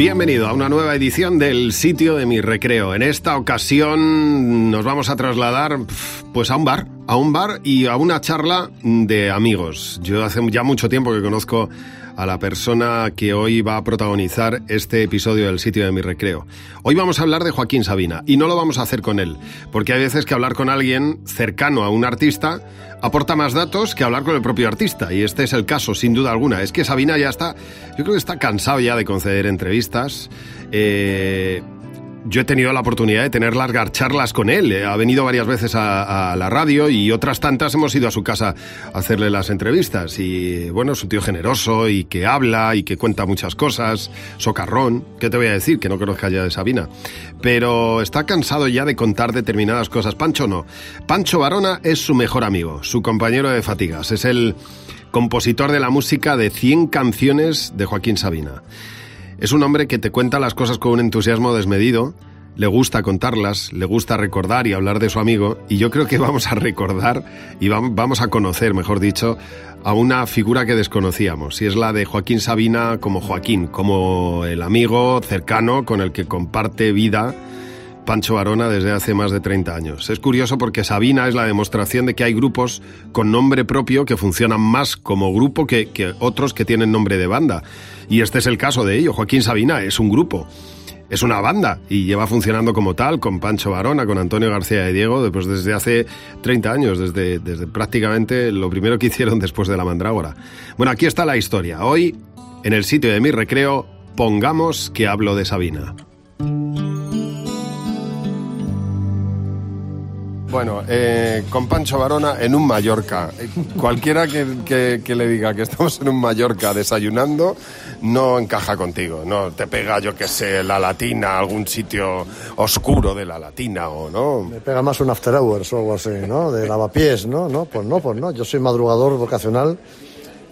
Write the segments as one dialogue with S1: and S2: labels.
S1: Bienvenido a una nueva edición del sitio de mi recreo. En esta ocasión nos vamos a trasladar pues a un bar, a un bar y a una charla de amigos. Yo hace ya mucho tiempo que conozco a la persona que hoy va a protagonizar este episodio del sitio de mi recreo. Hoy vamos a hablar de Joaquín Sabina y no lo vamos a hacer con él, porque hay veces que hablar con alguien cercano a un artista aporta más datos que hablar con el propio artista y este es el caso sin duda alguna. Es que Sabina ya está, yo creo que está cansado ya de conceder entrevistas. Eh, yo he tenido la oportunidad de tener largas charlas con él. Ha venido varias veces a, la radio y otras tantas hemos ido a su casa a hacerle las entrevistas. Y bueno, es un tío generoso y que habla y que cuenta muchas cosas. Socarrón, ¿qué te voy a decir? Que no conozca ya de Sabina. Pero está cansado ya de contar determinadas cosas. Pancho no. Pancho Barona es su mejor amigo, su compañero de fatigas. Es el compositor de la música de 100 canciones de Joaquín Sabina. Es un hombre que te cuenta las cosas con un entusiasmo desmedido, le gusta contarlas, le gusta recordar y hablar de su amigo, y yo creo que vamos a recordar y vamos a conocer, mejor dicho, a una figura que desconocíamos, y es la de Joaquín Sabina como Joaquín, como el amigo cercano con el que comparte vida Pancho Varona desde hace más de 30 años. Es curioso porque Sabina es la demostración de que hay grupos con nombre propio que funcionan más como grupo que, que otros que tienen nombre de banda. Y este es el caso de ello. Joaquín Sabina es un grupo es una banda y lleva funcionando como tal con Pancho Varona, con Antonio García de Diego, pues desde hace 30 años, desde, desde prácticamente lo primero que hicieron después de la mandrágora. Bueno, aquí está la historia. Hoy, en el sitio de mi recreo, pongamos que hablo de Sabina. Bueno, eh, con Pancho Varona en un Mallorca. Cualquiera que, le diga que estamos en un Mallorca desayunando no encaja contigo. No te pega, yo que sé, la latina, algún sitio oscuro de la latina o no.
S2: Me pega más un after hours o algo así, ¿no? De lavapiés, ¿no? No, pues no, pues no. Yo soy madrugador vocacional.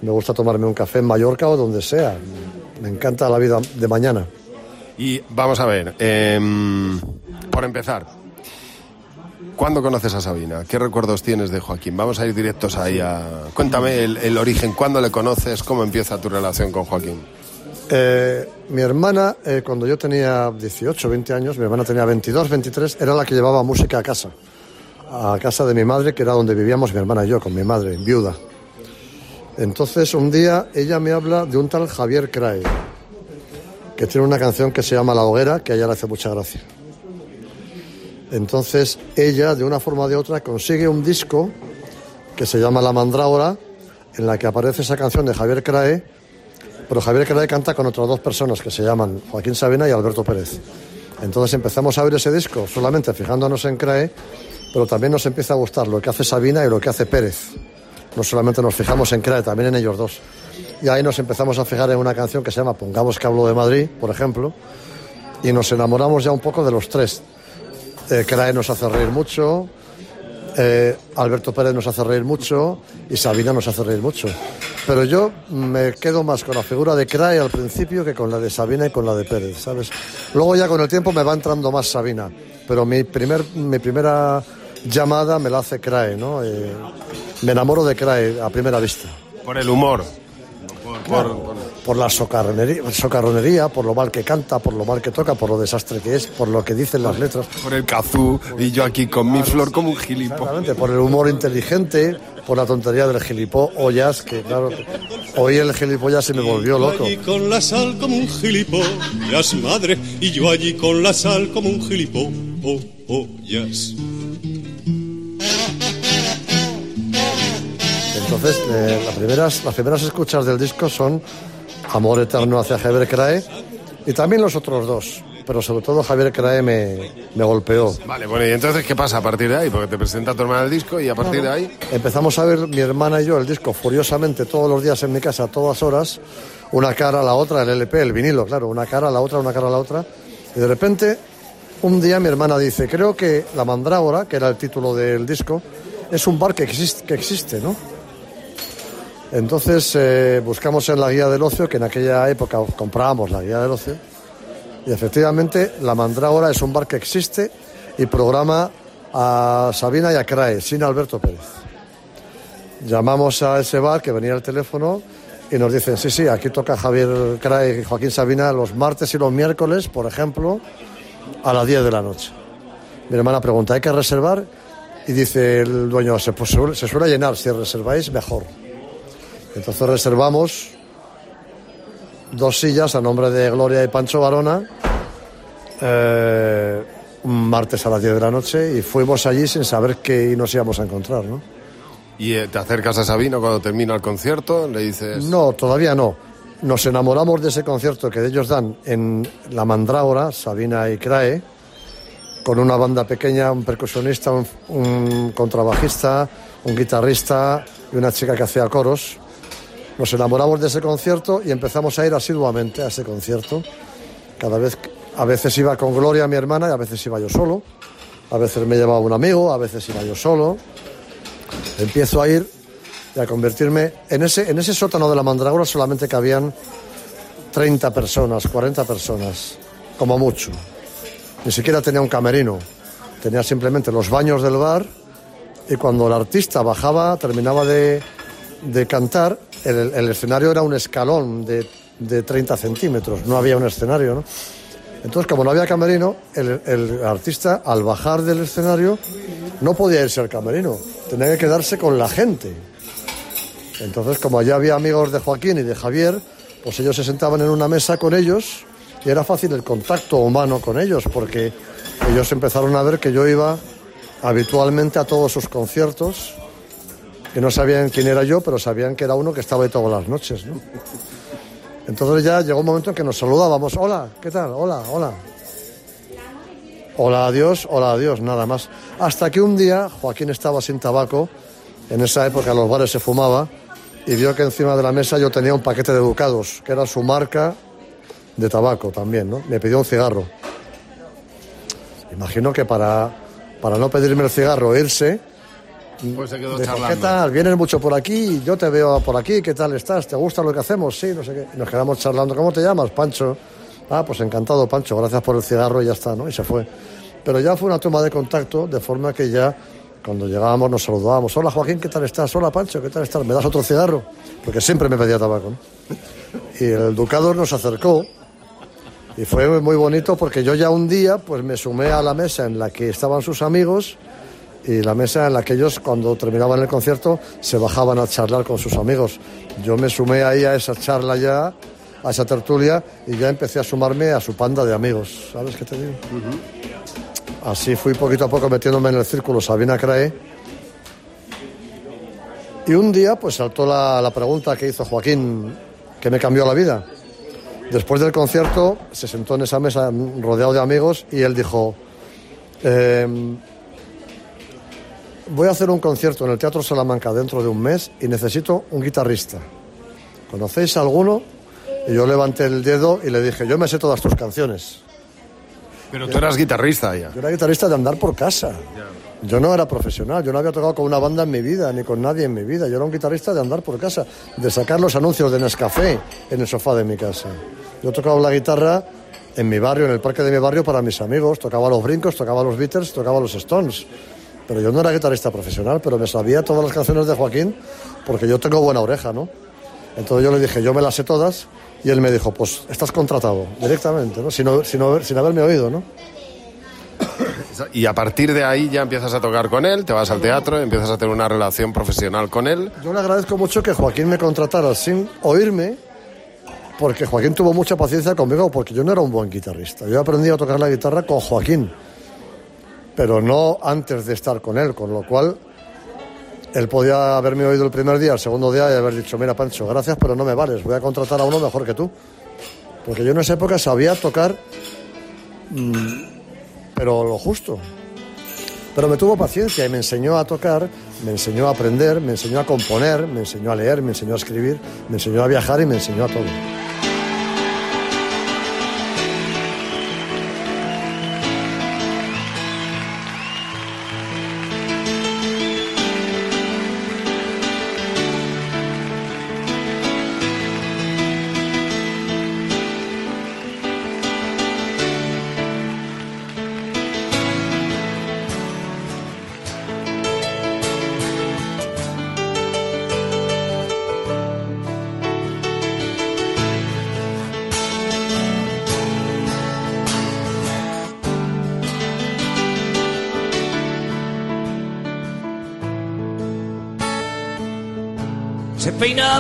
S2: Me gusta tomarme un café en Mallorca o donde sea. Me encanta la vida de mañana.
S1: Y vamos a ver, em, por empezar, ¿Cuándo conoces a Sabina? ¿Qué recuerdos tienes de Joaquín? Vamos a ir directos ahí a... Cuéntame el, origen, ¿cuándo le conoces? ¿Cómo empieza tu relación con Joaquín?
S2: Eh, mi hermana, eh, cuando yo tenía 18, 20 años, mi hermana tenía 22, 23, era la que llevaba música a casa. A casa de mi madre, que era donde vivíamos mi hermana y yo, con mi madre, viuda. Entonces, un día ella me habla de un tal Javier Crae, que tiene una canción que se llama La Hoguera, que a ella le hace mucha gracia. Entonces ella, de una forma o de otra, consigue un disco que se llama La Mandrágora, en la que aparece esa canción de Javier Crae, pero Javier Crae canta con otras dos personas que se llaman Joaquín Sabina y Alberto Pérez. Entonces empezamos a ver ese disco solamente fijándonos en Crae, pero también nos empieza a gustar lo que hace Sabina y lo que hace Pérez. No solamente nos fijamos en Crae, también en ellos dos. Y ahí nos empezamos a fijar en una canción que se llama Pongamos que hablo de Madrid, por ejemplo, y nos enamoramos ya un poco de los tres, eh, Crae nos hace reír mucho, eh, Alberto Pérez nos hace reír mucho y Sabina nos hace reír mucho. Pero yo me quedo más con la figura de Crae al principio que con la de Sabina y con la de Pérez, ¿sabes? Luego ya con el tiempo me va entrando más Sabina, pero mi, primer, mi primera llamada me la hace Crae, ¿no? Eh, me enamoro de Crae a primera vista.
S1: Por el humor
S2: por, la socarronería, por lo mal que canta, por lo mal que toca, por lo desastre que es, por lo que dicen las letras.
S1: Por el cazú y yo aquí con mi flor como un gilipollas.
S2: por el humor inteligente, por la tontería del gilipollas, que claro, hoy el gilipollas se me volvió loco.
S3: Yo allí con la sal como un gilipollas, madre, y yo allí con la sal como un gilipollas.
S2: Entonces, eh, las, primeras, las primeras escuchas del disco son Amor Eterno hacia Javier Crae y también los otros dos. Pero sobre todo Javier Crae me, me golpeó.
S1: Vale, bueno, ¿y entonces qué pasa a partir de ahí? Porque te presenta tu hermana el disco y a partir de ahí...
S2: Empezamos a ver mi hermana y yo el disco furiosamente todos los días en mi casa, a todas horas, una cara a la otra, el LP, el vinilo, claro, una cara a la otra, una cara a la otra. Y de repente, un día mi hermana dice, creo que La Mandrágora, que era el título del disco, es un bar que existe, que existe ¿no? Entonces eh, buscamos en la guía del ocio, que en aquella época comprábamos la guía del ocio, y efectivamente la Mandrágora es un bar que existe y programa a Sabina y a Crae, sin Alberto Pérez. Llamamos a ese bar, que venía el teléfono, y nos dicen, sí, sí, aquí toca Javier Craig y Joaquín Sabina los martes y los miércoles, por ejemplo, a las 10 de la noche. Mi hermana pregunta, ¿hay que reservar? Y dice el dueño, pues, se suele llenar, si reserváis, mejor. Entonces reservamos dos sillas a nombre de Gloria y Pancho Varona, eh, un martes a las 10 de la noche, y fuimos allí sin saber que nos íbamos a encontrar, ¿no?
S1: ¿Y eh, te acercas a Sabino cuando termina el concierto? ¿Le dices...?
S2: No, todavía no. Nos enamoramos de ese concierto que ellos dan en La Mandrágora, Sabina y Crae, con una banda pequeña, un percusionista, un, un contrabajista, un guitarrista y una chica que hacía coros. Nos enamoramos de ese concierto y empezamos a ir asiduamente a ese concierto. Cada vez, a veces iba con Gloria, mi hermana, y a veces iba yo solo. A veces me llevaba un amigo, a veces iba yo solo. Empiezo a ir y a convertirme en ese, en ese sótano de la Mandragora solamente cabían 30 personas, 40 personas, como mucho. Ni siquiera tenía un camerino, tenía simplemente los baños del bar y cuando el artista bajaba, terminaba de, de cantar, el, escenario era un escalón de, de 30 centímetros, no había un escenario. Entonces, como no había camerino, el, el, artista al bajar del escenario no podía irse al camerino, tenía que quedarse con la gente. Entonces, como allá había amigos de Joaquín y de Javier, pues ellos se sentaban en una mesa con ellos y era fácil el contacto humano con ellos, porque ellos empezaron a ver que yo iba habitualmente a todos sus conciertos, que no sabían quién era yo, pero sabían que era uno que estaba ahí todas las noches. ¿no? Entonces ya llegó un momento en que nos saludábamos, hola, ¿qué tal? Hola, hola. Hola, adiós, hola, adiós, nada más. Hasta que un día Joaquín estaba sin tabaco, en esa época en los bares se fumaba, y vio que encima de la mesa yo tenía un paquete de ducados, que era su marca de tabaco también, ¿no? Me pidió un cigarro. Imagino que para, para no pedirme el cigarro e irse,
S1: pues se quedó charlando.
S2: ¿qué tal? Vienes mucho por aquí, yo te veo por aquí, ¿qué tal estás? ¿Te gusta lo que hacemos? Sí, no sé qué. Y nos quedamos charlando, ¿cómo te llamas, Pancho? Ah, pues encantado, Pancho, gracias por el cigarro y ya está, ¿no? Y se fue. Pero ya fue una toma de contacto, de forma que ya cuando llegábamos nos saludábamos. Hola Joaquín, ¿qué tal estás? Hola Pancho, ¿qué tal estás? ¿Me das otro cigarro? Porque siempre me pedía tabaco. ¿no? Y el ducado nos acercó y fue muy bonito porque yo ya un día pues me sumé a la mesa en la que estaban sus amigos y la mesa en la que ellos cuando terminaban el concierto se bajaban a charlar con sus amigos. Yo me sumé ahí a esa charla ya, a esa tertulia y ya empecé a sumarme a su panda de amigos. ¿Sabes qué te digo? Así fui poquito a poco metiéndome en el círculo Sabina Crae. Y un día pues saltó la, la pregunta que hizo Joaquín que me cambió la vida. Después del concierto se sentó en esa mesa rodeado de amigos y él dijo, eh, voy a hacer un concierto en el Teatro Salamanca dentro de un mes y necesito un guitarrista. ¿Conocéis a alguno? Y yo levanté el dedo y le dije, yo me sé todas tus canciones.
S1: Pero tú eras guitarrista ya.
S2: Yo era guitarrista de andar por casa. Yo no era profesional, yo no había tocado con una banda en mi vida, ni con nadie en mi vida. Yo era un guitarrista de andar por casa, de sacar los anuncios de Nescafé en el sofá de mi casa. Yo tocaba la guitarra en mi barrio, en el parque de mi barrio, para mis amigos. Tocaba los brincos, tocaba los Beatles, tocaba los Stones. Pero yo no era guitarrista profesional, pero me sabía todas las canciones de Joaquín porque yo tengo buena oreja, ¿no? Entonces yo le dije, yo me las sé todas, y él me dijo, pues estás contratado directamente, ¿no? Sin, sin, sin haberme oído, ¿no?
S1: Y a partir de ahí ya empiezas a tocar con él, te vas al teatro, empiezas a tener una relación profesional con él.
S2: Yo le agradezco mucho que Joaquín me contratara sin oírme, porque Joaquín tuvo mucha paciencia conmigo, porque yo no era un buen guitarrista. Yo aprendí a tocar la guitarra con Joaquín, pero no antes de estar con él, con lo cual él podía haberme oído el primer día, el segundo día y haber dicho, mira Pancho, gracias, pero no me vales, voy a contratar a uno mejor que tú. Porque yo en esa época sabía tocar, mmm, pero lo justo. Pero me tuvo paciencia y me enseñó a tocar, me enseñó a aprender, me enseñó a componer, me enseñó a leer, me enseñó a escribir, me enseñó a viajar y me enseñó a todo.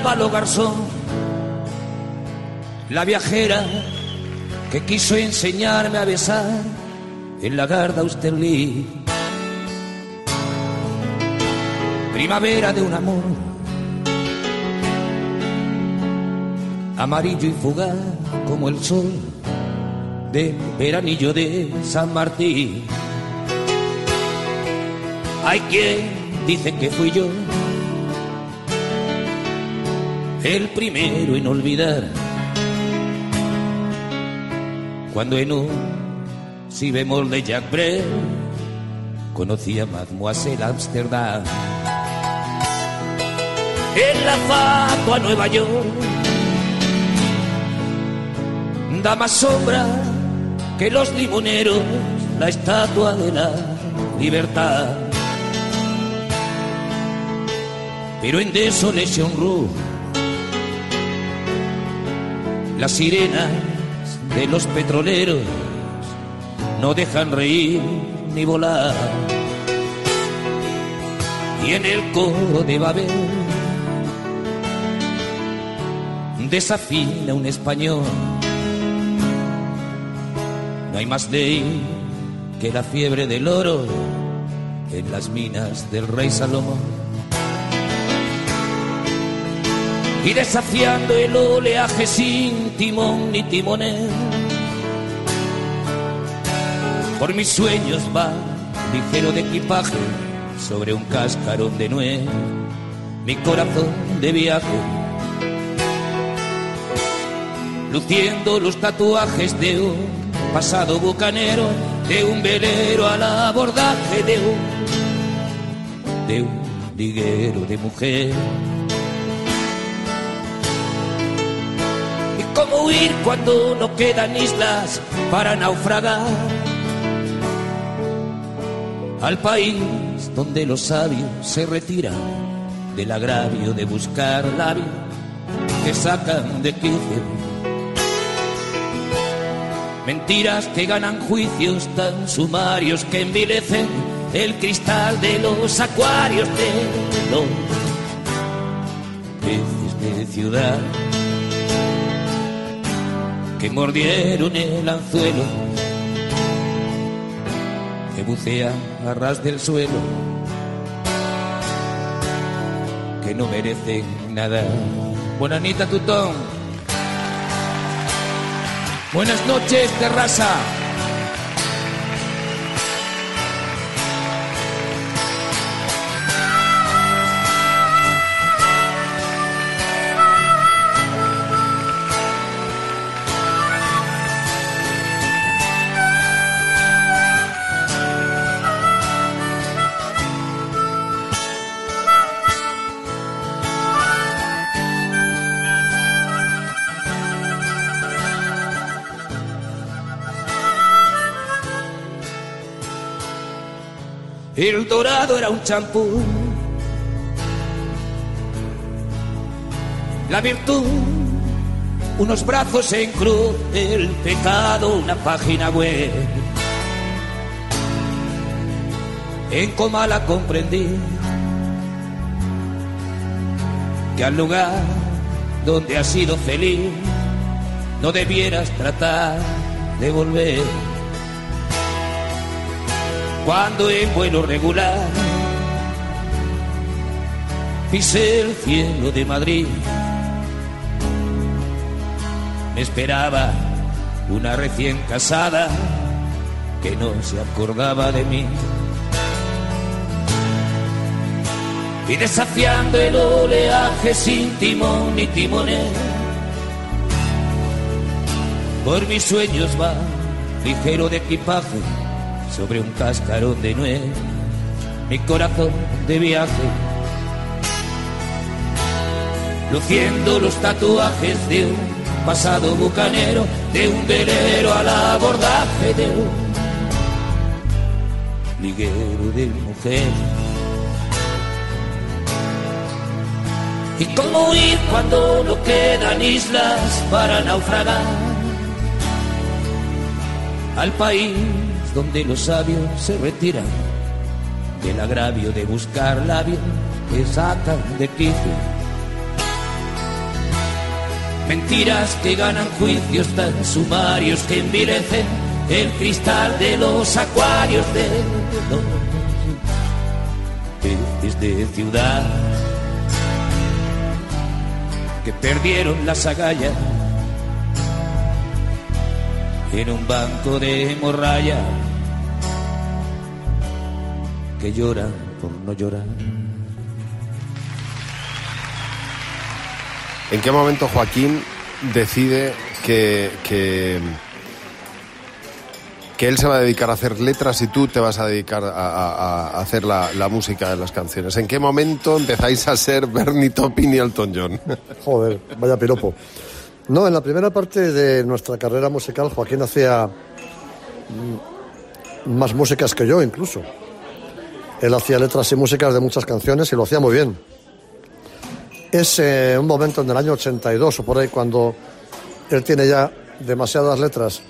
S4: Peinaba lo garzón, la viajera que quiso enseñarme a besar en la garda Austerlitz. Primavera de un amor amarillo y fugaz como el sol del veranillo de San Martín. Hay quien dice que fui yo el primero en olvidar. Cuando en un si bemol de Jack Brel conocí a Mademoiselle Amsterdam. En la fato a Nueva York da más sombra que los limoneros la estatua de la libertad. Pero en Desolation Room las sirenas de los petroleros no dejan reír ni volar. Y en el coro de Babel desafina un español. No hay más ley que la fiebre del oro en las minas del rey Salomón. Y desafiando el oleaje sin timón ni timonel. Por mis sueños va ligero de equipaje sobre un cascarón de nuez, mi corazón de viaje. Luciendo los tatuajes de un pasado bucanero, de un velero al abordaje de un, de un liguero de mujer ¿Cómo huir cuando no quedan islas para naufragar? Al país donde los sabios se retiran del agravio de buscar labio que sacan de quicio. Mentiras que ganan juicios tan sumarios que envilecen el cristal de los acuarios de los peces de ciudad que mordieron el anzuelo, que bucea a ras del suelo, que no merecen nada. Buenanita Tutón. Buenas noches, terraza. El dorado era un champú. La virtud, unos brazos en cruz. El pecado, una página web. En coma la comprendí. Que al lugar donde has sido feliz no debieras tratar de volver cuando en vuelo regular pisé el cielo de Madrid. Me esperaba una recién casada que no se acordaba de mí. Y desafiando el oleaje sin timón ni timonel, por mis sueños va ligero de equipaje sobre un cascarón de nuez, mi corazón de viaje, luciendo los tatuajes de un pasado bucanero, de un velero al abordaje de un liguero de mujer. ¿Y cómo huir cuando no quedan islas para naufragar? Al país donde los sabios se retiran. Del agravio de buscar labios que sacan de quicio. Mentiras que ganan juicios tan sumarios que envilecen el cristal de los acuarios de peces de ciudad. Que perdieron las agallas en un banco de morralla que llora por no llorar.
S1: ¿En qué momento Joaquín decide que, que, que él se va a dedicar a hacer letras y tú te vas a dedicar a, a- a hacer la, la música de las canciones? ¿En qué momento empezáis a ser Bernie Taupin y Elton John?
S2: Joder, vaya piropo. No, en la primera parte de nuestra carrera musical, Joaquín hacía mm, más músicas que yo, incluso. Él hacía letras y músicas de muchas canciones y lo hacía muy bien. Es eh, un momento en el año 82 o por ahí cuando él tiene ya demasiadas letras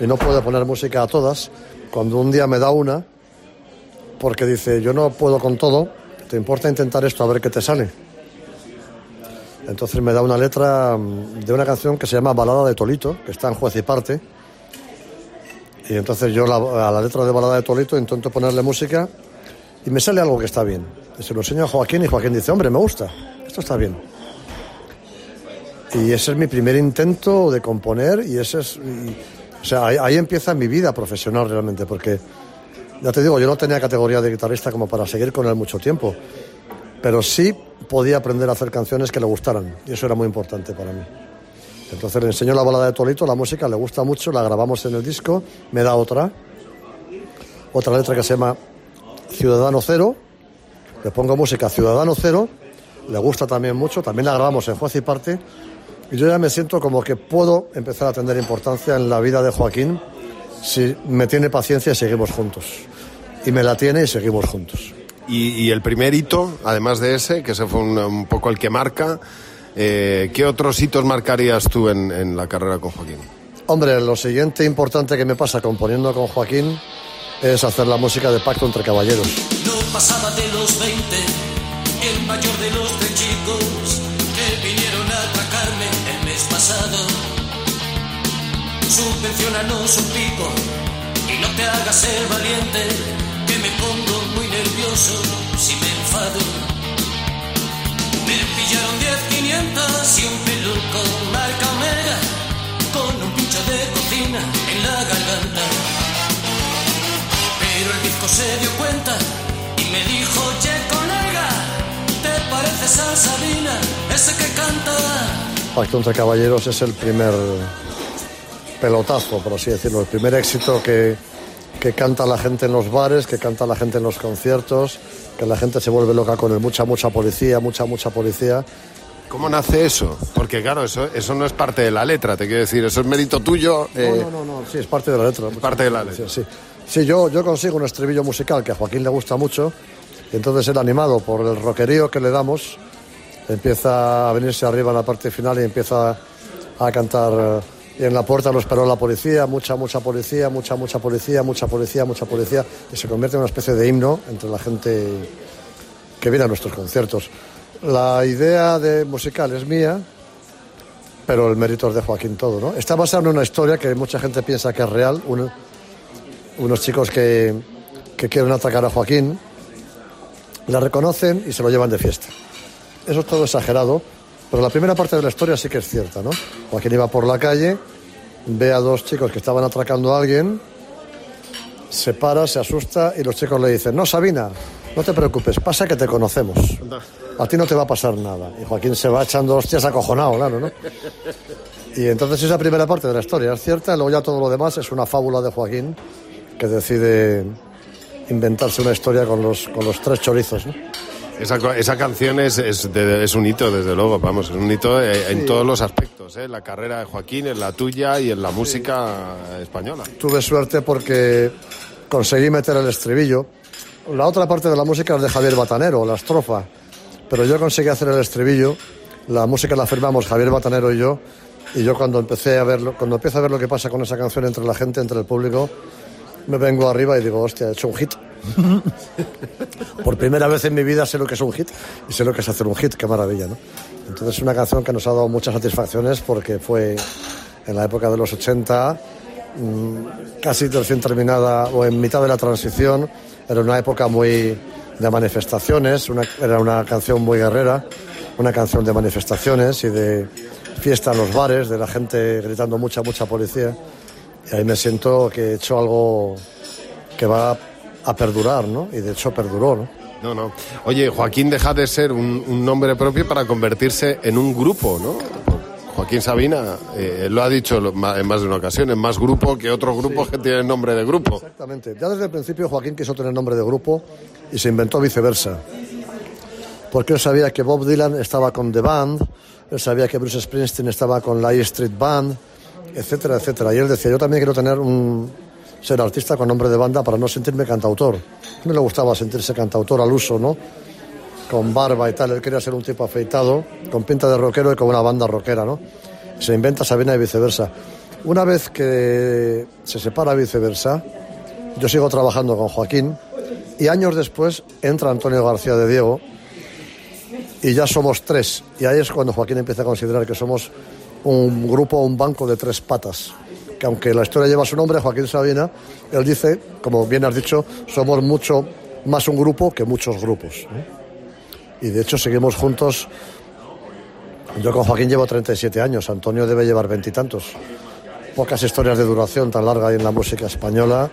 S2: y no puede poner música a todas, cuando un día me da una, porque dice, yo no puedo con todo, ¿te importa intentar esto a ver qué te sale? Entonces me da una letra mm, de una canción que se llama Balada de Tolito, que está en juez y parte. Y entonces yo a la letra de Balada de Tolito intento ponerle música y me sale algo que está bien. Se lo enseño a Joaquín y Joaquín dice, hombre, me gusta, esto está bien. Y ese es mi primer intento de componer y ese es... o sea, ahí empieza mi vida profesional realmente, porque ya te digo, yo no tenía categoría de guitarrista como para seguir con él mucho tiempo pero sí podía aprender a hacer canciones que le gustaran y eso era muy importante para mí. Entonces le enseño la balada de Tolito, la música le gusta mucho, la grabamos en el disco, me da otra, otra letra que se llama Ciudadano Cero, le pongo música Ciudadano Cero, le gusta también mucho, también la grabamos en Juez y Parte y yo ya me siento como que puedo empezar a tener importancia en la vida de Joaquín si me tiene paciencia y seguimos juntos. Y me la tiene y seguimos juntos.
S1: Y, y el primer hito, además de ese, que ese fue un, un poco el que marca, eh, ¿qué otros hitos marcarías tú en, en la carrera con Joaquín?
S2: Hombre, lo siguiente importante que me pasa componiendo con Joaquín es hacer la música de Pacto entre Caballeros.
S5: No pasaba de los 20, el mayor de los tres chicos que vinieron a atracarme el mes pasado. Subvencionanos un pico y no te hagas el valiente, que me pongo muy nervioso si me enfado. Me pillaron 10 500 y un peluco marca Omega con un pincho de cocina en la garganta. Disco se dio cuenta y me dijo, che colega, ¿te pareces a Sabina, ese que canta?
S2: Pacto entre Caballeros es el primer pelotazo, por así decirlo, el primer éxito que, que canta la gente en los bares, que canta la gente en los conciertos, que la gente se vuelve loca con el mucha, mucha policía, mucha, mucha policía.
S1: ¿Cómo nace eso? Porque claro, eso, eso no es parte de la letra, te quiero decir, eso es mérito tuyo. eh,
S2: No, no, no, no, sí, es parte de la letra.
S1: parte de la letra.
S2: Sí, sí. Sí, yo, yo consigo un estribillo musical que a Joaquín le gusta mucho, y entonces él animado por el rockerío que le damos, empieza a venirse arriba en la parte final y empieza a cantar. eh, Y en la puerta lo esperó la policía, mucha, mucha policía, mucha, mucha policía, mucha policía, mucha policía, y se convierte en una especie de himno entre la gente que viene a nuestros conciertos. La idea de musical es mía, pero el mérito es de Joaquín todo, ¿no? Está basado en una historia que mucha gente piensa que es real, unos chicos que, que quieren atacar a Joaquín, la reconocen y se lo llevan de fiesta. Eso es todo exagerado, pero la primera parte de la historia sí que es cierta, ¿no? Joaquín iba por la calle, ve a dos chicos que estaban atracando a alguien, se para, se asusta y los chicos le dicen, no, Sabina, no te preocupes, pasa que te conocemos. A ti no te va a pasar nada. Y Joaquín se va echando hostias acojonado, claro, ¿no? Y entonces esa primera parte de la historia es cierta, luego ya todo lo demás es una fábula de Joaquín que decide inventarse una historia con los, con los tres chorizos, ¿no?
S1: Esa, esa canción es, es, de- es un hito, desde luego, vamos, es un hito eh, en todos los aspectos, ¿eh? la carrera de Joaquín, en la tuya y en la música española.
S2: Tuve suerte porque conseguí meter el estribillo. La otra parte de la música es de Javier Batanero, la estrofa. Pero yo conseguí hacer el estribillo. La música la firmamos Javier Batanero y yo. Y yo cuando empecé a verlo, cuando empiezo a ver lo que pasa con esa canción entre la gente, entre el público, me vengo arriba y digo, hostia, he hecho un hit. Por primera vez en mi vida sé lo que es un hit y sé lo que es hacer un hit, qué maravilla, ¿no? Entonces es una canción que nos ha dado muchas satisfacciones porque fue en la época de los 80, mm, casi recién terminada o en mitad de la transición, era una época muy de manifestaciones, una- era una canción muy guerrera, una canción de manifestaciones y de fiesta en los bares, de la gente gritando mucha, mucha policía. Y ahí me siento que he hecho algo que va a perdurar, ¿no? Y de hecho perduró, ¿no?
S1: No, no. Oye, Joaquín deja de ser un, un nombre propio para convertirse en un grupo, ¿no? Joaquín Sabina eh, lo ha dicho en más de una ocasión, es más grupo que otros grupos que tienen nombre de grupo.
S2: Exactamente. Ya desde el principio Joaquín quiso tener nombre de grupo y se inventó viceversa. Porque él sabía que Bob Dylan estaba con The Band, él sabía que Bruce Springsteen estaba con la E Street Band, etcétera, etcétera. Y él decía, yo también quiero tener un ser artista con nombre de banda para no sentirme cantautor. No le gustaba sentirse cantautor al uso, ¿no? Con barba y tal. Él quería ser un tipo afeitado, con pinta de rockero y con una banda rockera, ¿no? Se inventa Sabina y viceversa. Una vez que se separa viceversa, yo sigo trabajando con Joaquín y años después entra Antonio García de Diego y ya somos tres. Y ahí es cuando Joaquín empieza a considerar que somos un grupo, un banco de tres patas. Que aunque la historia lleva su nombre, Joaquín Sabina, él dice, como bien has dicho, somos mucho más un grupo que muchos grupos. Y de hecho seguimos juntos. Yo con Joaquín llevo 37 años, Antonio debe llevar veintitantos. Pocas historias de duración tan larga en la música española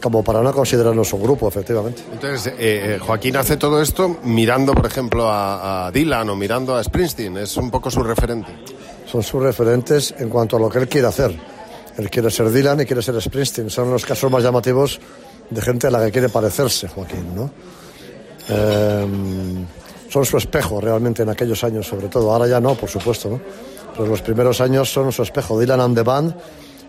S2: como para no considerarnos un grupo, efectivamente.
S1: Entonces, eh, eh, Joaquín hace todo esto mirando, por ejemplo, a, a Dylan o mirando a Springsteen, es un poco su referente.
S2: Son sus referentes en cuanto a lo que él quiere hacer. Él quiere ser Dylan y quiere ser Springsteen. Son los casos más llamativos de gente a la que quiere parecerse, Joaquín, ¿no? Eh, son su espejo realmente en aquellos años, sobre todo. Ahora ya no, por supuesto, ¿no? Pero los primeros años son su espejo. Dylan and the Band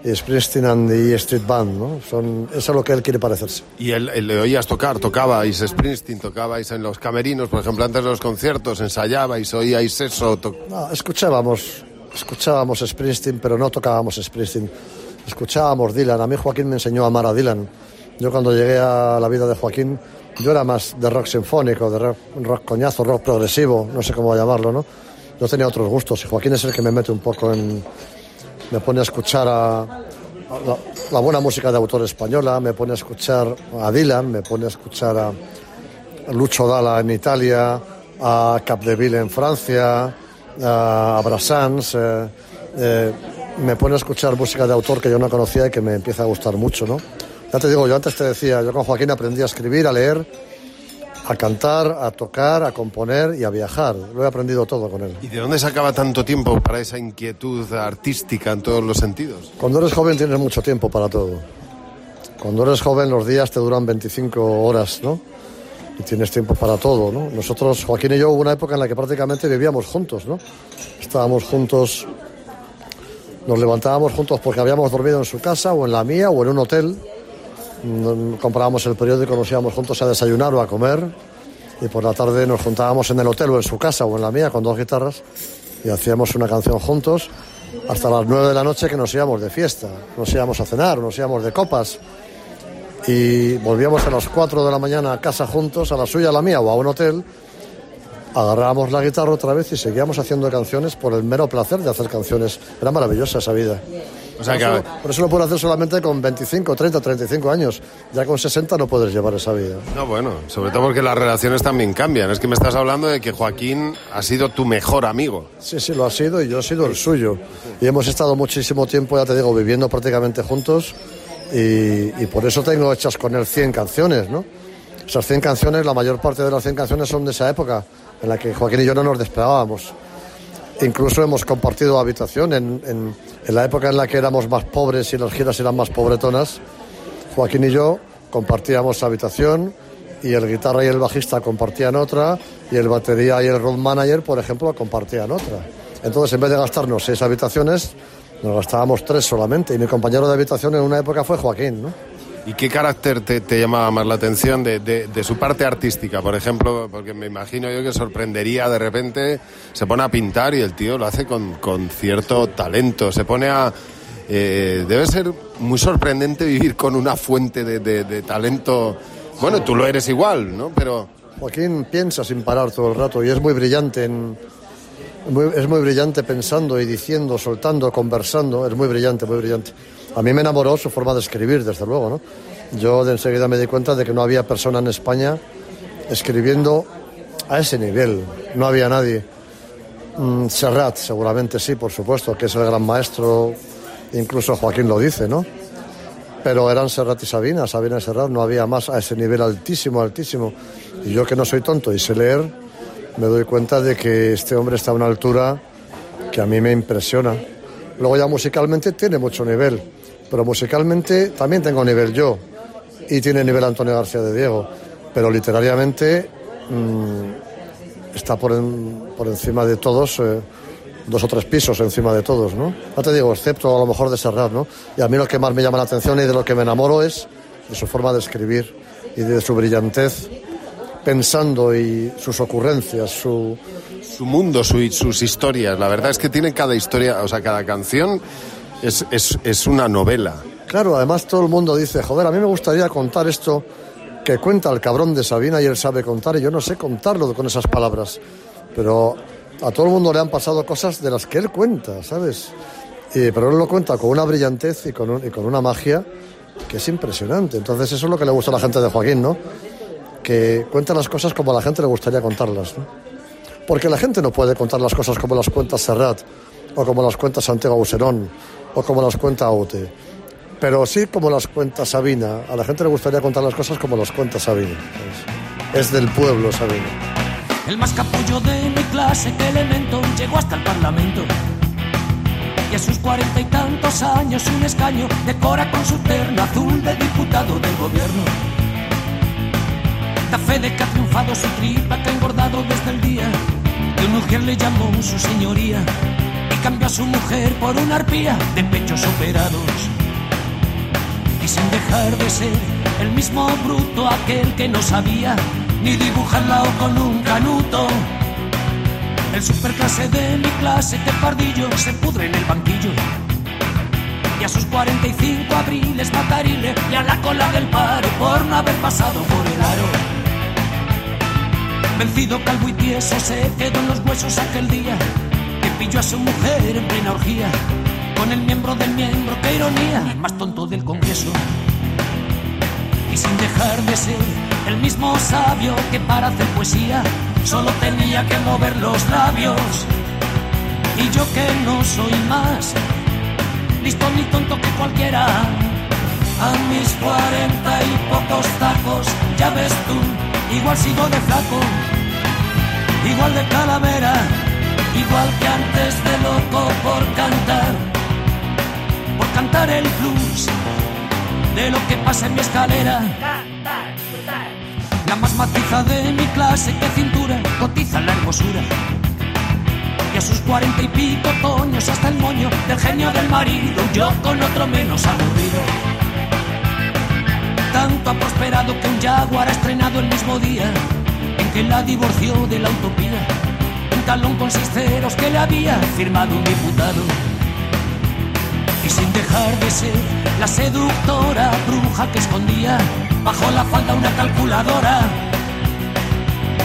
S2: Springsteen and the Street Band, ¿no? Son, eso es lo que él quiere parecerse.
S1: Y él, él le oías tocar, tocabais Springsteen, tocabais en los camerinos, por ejemplo, antes de los conciertos, ensayabais, oíais eso.
S2: No, escuchábamos, escuchábamos Springsteen, pero no tocábamos Springsteen. Escuchábamos Dylan. A mí Joaquín me enseñó a amar a Dylan. Yo cuando llegué a la vida de Joaquín, yo era más de rock sinfónico, de rock, rock coñazo, rock progresivo, no sé cómo llamarlo, ¿no? Yo tenía otros gustos y Joaquín es el que me mete un poco en... Me pone a escuchar a, la, buena música de autor española, me pone a escuchar a Dylan, me pone a escuchar a, Lucho Dalla en Italia, a Capdeville en Francia, a Brassans. eh, eh, me pone a escuchar música de autor que yo no conocía y que me empieza a gustar mucho, ¿no? Ya te digo, yo antes te decía, yo con Joaquín aprendí a escribir, a leer, a cantar, a tocar, a componer y a viajar. Lo he aprendido todo con él.
S1: ¿Y de dónde sacaba tanto tiempo para esa inquietud artística en todos los sentidos?
S2: Cuando eres joven tienes mucho tiempo para todo. Cuando eres joven los días te duran 25 horas, ¿no? Y tienes tiempo para todo, ¿no? Nosotros, Joaquín y yo, hubo una época en la que prácticamente vivíamos juntos, ¿no? Estábamos juntos, nos levantábamos juntos porque habíamos dormido en su casa o en la mía o en un hotel. Comprábamos el periódico, nos íbamos juntos a desayunar o a comer y por la tarde nos juntábamos en el hotel o en su casa o en la mía con dos guitarras y hacíamos una canción juntos hasta las nueve de la noche que nos íbamos de fiesta, nos íbamos a cenar, nos íbamos de copas y volvíamos a las 4 de la mañana a casa juntos, a la suya, a la mía o a un hotel, agarrábamos la guitarra otra vez y seguíamos haciendo canciones por el mero placer de hacer canciones. Era maravillosa esa vida.
S1: O sea
S2: por,
S1: que-
S2: eso, por eso lo puedo hacer solamente con 25, 30, 35 años. Ya con 60 no puedes llevar esa vida.
S1: No, bueno, sobre todo porque las relaciones también cambian. Es que me estás hablando de que Joaquín ha sido tu mejor amigo.
S2: Sí, sí, lo ha sido y yo he sido el suyo. Y hemos estado muchísimo tiempo, ya te digo, viviendo prácticamente juntos y, y por eso tengo hechas con él 100 canciones, ¿no? Esas 100 canciones, la mayor parte de las 100 canciones son de esa época en la que Joaquín y yo no nos despegábamos. Incluso hemos compartido habitación en, la época en la que éramos más pobres y las giras eran más pobretonas. Joaquín y yo compartíamos habitación y el guitarra y el bajista compartían otra y el batería y el road manager, por ejemplo, compartían otra. Entonces, en vez de gastarnos seis habitaciones, nos gastábamos tres solamente. Y mi compañero de habitación en una época fue Joaquín, ¿no?
S1: ¿Y qué carácter te, te llamaba más la atención de, de- de su parte artística? Por ejemplo, porque me imagino yo que sorprendería de repente, se pone a pintar y el tío lo hace con, con cierto talento, se pone a... Eh, debe ser muy sorprendente vivir con una fuente de, de- talento. Bueno, tú lo eres igual, ¿no? Pero
S2: Joaquín piensa sin parar todo el rato y es muy brillante en, muy- es muy brillante pensando y diciendo, soltando, conversando, es muy brillante, muy brillante. A mí me enamoró su forma de escribir, desde luego, ¿no? Yo de enseguida me di cuenta de que no había persona en España escribiendo a ese nivel, no había nadie. Mm, Serrat, seguramente sí, por supuesto, que es el gran maestro, incluso Joaquín lo dice, ¿no? Pero eran Serrat y Sabina, Sabina y Serrat, no había más a ese nivel altísimo, altísimo. Y yo que no soy tonto y sé leer, me doy cuenta de que este hombre está a una altura que a mí me impresiona. Luego ya musicalmente tiene mucho nivel, pero musicalmente también tengo nivel yo y tiene nivel Antonio García de Diego, pero literariamente mm, está por, en- por encima de todos, eh, dos o tres pisos encima de todos, ¿no? No te digo, excepto a lo mejor de Serrat, ¿no? Y a mí lo que más me llama la atención y de lo que me enamoro es de su forma de escribir y de su brillantez pensando y sus ocurrencias, su...
S1: su mundo, su- sus historias. La verdad es que tiene cada historia, o sea, cada canción es, es, es una novela.
S2: Claro, además todo el mundo dice, joder, a mí me gustaría contar esto que cuenta el cabrón de Sabina y él sabe contar y yo no sé contarlo con esas palabras. Pero a todo el mundo le han pasado cosas de las que él cuenta, ¿sabes? Y- pero él lo cuenta con una brillantez y con, un- y con una magia que es impresionante. Entonces eso es lo que le gusta a la gente de Joaquín, ¿no? Que cuenta las cosas como a la gente le gustaría contarlas. Porque la gente no puede contar las cosas como las cuenta Serrat, o como las cuenta Santiago Buserón, o como las cuenta Aute. Pero sí como las cuenta Sabina. A la gente le gustaría contar las cosas como las cuenta Sabina. Es del pueblo, Sabina.
S4: El más capullo de mi clase, que elemento, llegó hasta el Parlamento. Y a sus cuarenta y tantos años un escaño decora con su terno azul de diputado del gobierno. Da fe de que ha triunfado su tripa, que ha engordado desde el día que un mujer le llamó su señoría cambió a su mujer por una arpía de pechos operados y sin dejar de ser el mismo bruto aquel que no sabía ni dibujarla o con un canuto. El superclase de mi clase, que pardillo se pudre en el banquillo. Y a sus 45 abriles matarile y a la cola del paro por no haber pasado por el aro. Vencido, calvo y tieso, se quedó en los huesos aquel día pilló a su mujer en plena orgía. Con el miembro del miembro, qué ironía, más tonto del Congreso. Y sin dejar de ser el mismo sabio que para hacer poesía solo tenía que mover los labios. Y yo que no soy más listo ni tonto que cualquiera. A mis cuarenta y pocos tacos, ya ves tú, igual sigo de flaco, igual de calavera, igual que antes de loco por cantar, por cantar el blues de lo que pasa en mi escalera. La más maciza de mi clase, que cintura cotiza la hermosura. Y a sus cuarenta y pico toños hasta el moño del genio del marido, yo con otro menos aburrido. Tanto ha prosperado que un jaguar ha estrenado el mismo día en que la divorció de la utopía. Un talón con seis ceros que le había firmado un diputado. Y sin dejar de ser la seductora bruja que escondía bajo la falda una calculadora.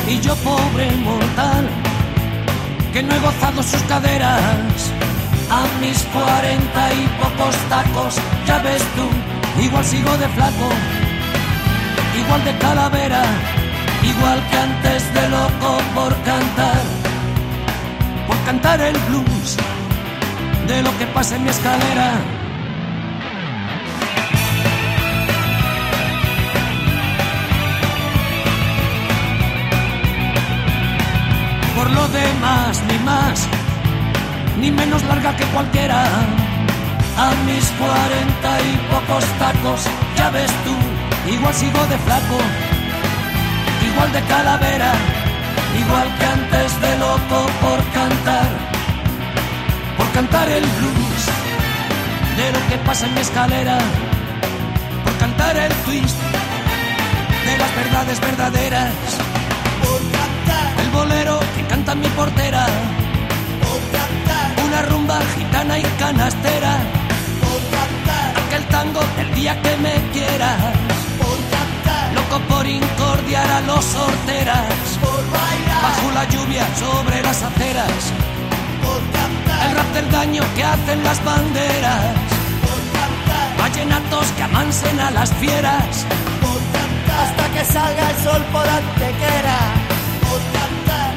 S4: Y yo pobre mortal que no he gozado sus caderas. A mis cuarenta y pocos tacos, ya ves tú, igual sigo de flaco, igual de calavera, igual que antes de loco por cantar, cantar el blues de lo que pasa en mi escalera. Por lo demás, ni más, ni menos larga que cualquiera. A mis cuarenta y pocos tacos, ya ves tú, igual sigo de flaco, igual de calavera, igual que antes de loco por cantar, por cantar el blues de lo que pasa en mi escalera, por cantar el twist de las verdades verdaderas el bolero que canta mi portera. Una rumba gitana y canastera. día que me quieras. Loco por incordiar a los sorteras. Bajo la lluvia sobre las aceras. El rap del daño que hacen las banderas. Vallenatos que amansen a las fieras.
S6: Hasta que salga el sol por antequera.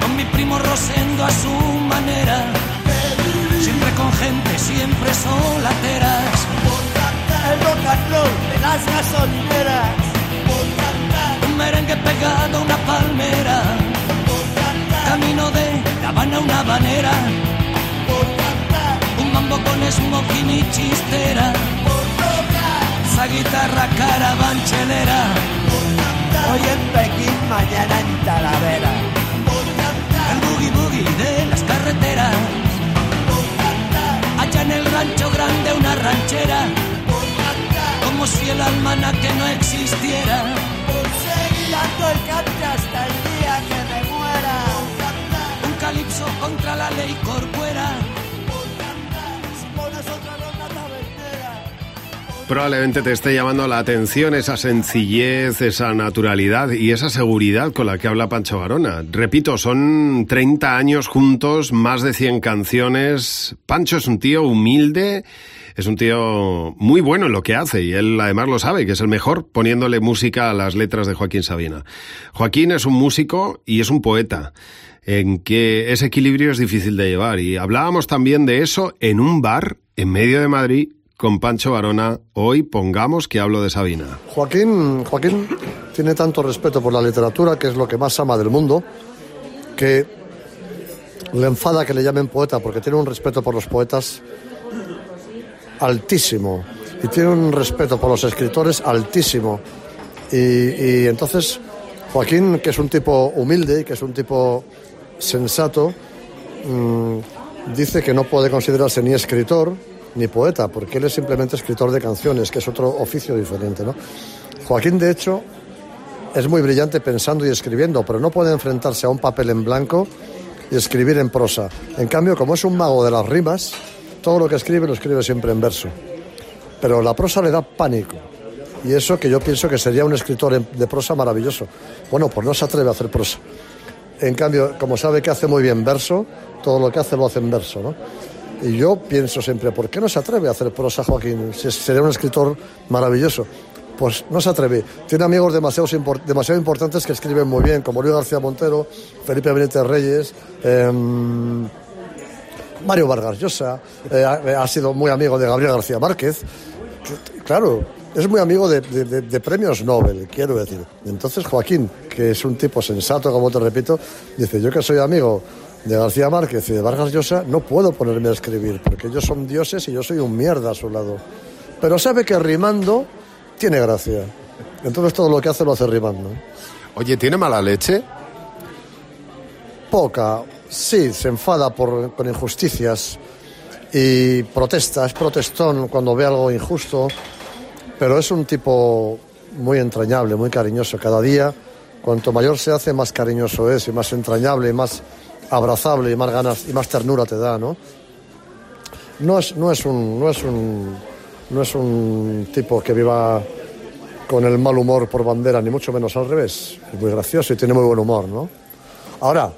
S4: Con mi primo Rosendo a su manera. Siempre con gente, siempre solateras.
S6: El rock and roll de las gasolineras.
S4: Un merengue pegado a una palmera. Camino de La Habana una banera. Un mambo con smoking y chistera. Esa guitarra carabanchelera.
S6: Hoy en Pekín, mañana en Talavera.
S4: El boogie boogie de las carreteras. Allá en el rancho grande una ranchera. Como si el almanaque no existiera.
S6: Seguir dando el cante hasta el
S4: contra la ley.
S1: Probablemente te esté llamando la atención esa sencillez, esa naturalidad y esa seguridad con la que habla Pancho Varona. Repito, son 30 años juntos, más de 100 canciones. Pancho es un tío humilde, es un tío muy bueno en lo que hace y él además lo sabe, que es el mejor poniéndole música a las letras de Joaquín Sabina. Joaquín es un músico y es un poeta en que ese equilibrio es difícil de llevar y hablábamos también de eso en un bar en medio de Madrid con Pancho Varona. Hoy pongamos que hablo de Sabina.
S2: Joaquín, Joaquín tiene tanto respeto por la literatura, que es lo que más ama del mundo, que le enfada que le llamen poeta, porque tiene un respeto por los poetas altísimo. Y tiene un respeto por los escritores altísimo. Y, y entonces, Joaquín, que es un tipo humilde que es un tipo sensato, mm, dice que no puede considerarse ni escritor ni poeta, porque él es simplemente escritor de canciones, que es otro oficio diferente. ¿no? Joaquín, de hecho, es muy brillante pensando y escribiendo, pero no puede enfrentarse a un papel en blanco y escribir en prosa. En cambio, como es un mago de las rimas, todo lo que escribe lo escribe siempre en verso. Pero la prosa le da pánico. Y eso que yo pienso que sería un escritor de prosa maravilloso. Bueno, pues no se atreve a hacer prosa. En cambio, como sabe que hace muy bien verso, todo lo que hace lo hace en verso, ¿no? Y yo pienso siempre, ¿por qué no se atreve a hacer prosa Joaquín? Sería un escritor maravilloso. Pues no se atreve. Tiene amigos demasiado, demasiado importantes que escriben muy bien, como Luis García Montero, Felipe Benítez Reyes, em, Mario Vargas Llosa, eh, ha sido muy amigo de Gabriel García Márquez. Claro, es muy amigo de, de- de- de premios Nobel, quiero decir. Entonces Joaquín, que es un tipo sensato, como te repito, dice, yo que soy amigo de García Márquez y de Vargas Llosa, no puedo ponerme a escribir, porque ellos son dioses y yo soy un mierda a su lado. Pero sabe que rimando tiene gracia. Entonces todo lo que hace lo hace rimando.
S1: Oye, ¿tiene mala leche?
S2: Poca, sí, se enfada por, con injusticias y protesta, es protestón cuando ve algo injusto, pero es un tipo muy entrañable, muy cariñoso. Cada día, cuanto mayor se hace, más cariñoso es y más entrañable y más abrazable y más ganas y más ternura te da, ¿no? No es, no es un, no es un, no es un tipo que viva con el mal humor por bandera, ni mucho menos al revés. Es muy gracioso y tiene muy buen humor, ¿no? Ahora,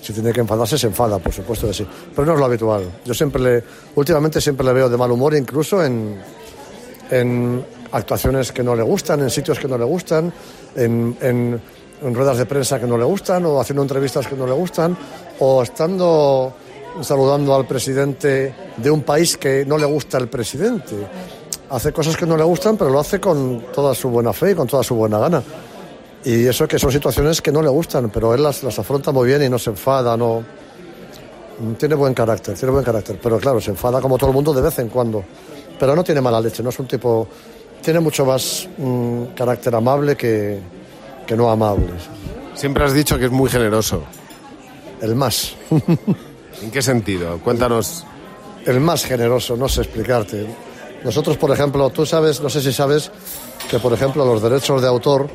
S2: si tiene que enfadarse, se enfada, por supuesto que sí. Pero no es lo habitual. Yo siempre le, últimamente siempre le veo de mal humor, incluso en, en actuaciones que no le gustan, en sitios que no le gustan, en, en- en ruedas de prensa que no le gustan, o haciendo entrevistas que no le gustan, o estando saludando al presidente de un país que no le gusta el presidente. Hace cosas que no le gustan, pero lo hace con toda su buena fe y con toda su buena gana. Y eso que son situaciones que no le gustan, pero él las, las afronta muy bien y no se enfada, no. Tiene buen carácter, tiene buen carácter. Pero claro, se enfada como todo el mundo de vez en cuando. Pero no tiene mala leche, no es un tipo. Tiene mucho más mm, carácter amable que, que no amable.
S1: Siempre has dicho que es muy generoso.
S2: El más.
S1: ¿En qué sentido? Cuéntanos.
S2: el más generoso, no sé explicarte. Nosotros, por ejemplo, tú sabes, no sé si sabes, que por ejemplo los derechos de autor,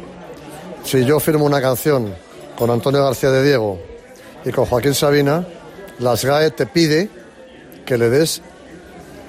S2: si yo firmo una canción con Antonio García de Diego y con Joaquín Sabina, las GAE te pide que le des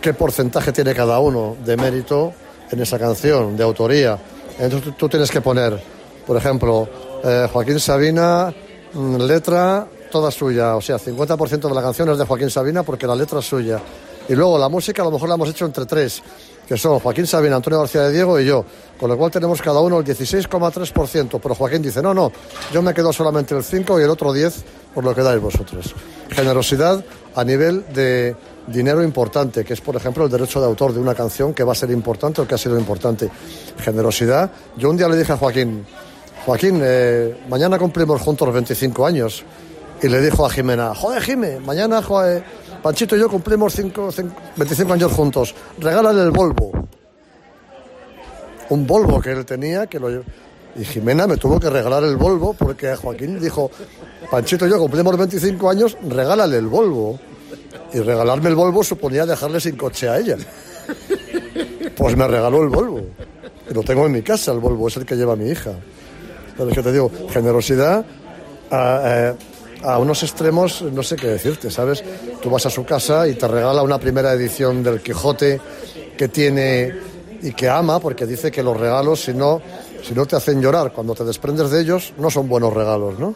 S2: qué porcentaje tiene cada uno de mérito en esa canción de autoría. Entonces tú, tienes que poner, por ejemplo, eh, Joaquín Sabina, mm, letra toda suya, o sea, 50% de la canción es de Joaquín Sabina porque la letra es suya. Y luego la música a lo mejor la hemos hecho entre tres, que son Joaquín Sabina, Antonio García de Diego y yo, con lo cual tenemos cada uno el 16,3%, pero Joaquín dice, no, no, yo me quedo solamente el 5 y el otro 10 por lo que dais vosotros. Generosidad a nivel de dinero importante, que es por ejemplo el derecho de autor de una canción que va a ser importante o que ha sido importante. Generosidad. Yo un día le dije a Joaquín, Joaquín, eh, mañana cumplimos juntos 25 años. Y le dijo a Jimena, joder, Jime, mañana joder, Panchito y yo cumplimos cinco- cin- 25 años juntos. Regálale el Volvo. Un Volvo que él tenía, que lo Y Jimena me tuvo que regalar el Volvo porque Joaquín dijo, Panchito y yo cumplimos 25 años, regálale el Volvo. Y regalarme el Volvo suponía dejarle sin coche a ella. Pues me regaló el Volvo. Y lo tengo en mi casa, el Volvo, es el que lleva mi hija. ¿Sabes qué te digo? Generosidad a, eh, a unos extremos, no sé qué decirte, ¿sabes? Tú vas a su casa y te regala una primera edición del Quijote que tiene y que ama, porque dice que los regalos, si no, si no te hacen llorar, cuando te desprendes de ellos, no son buenos regalos, ¿no?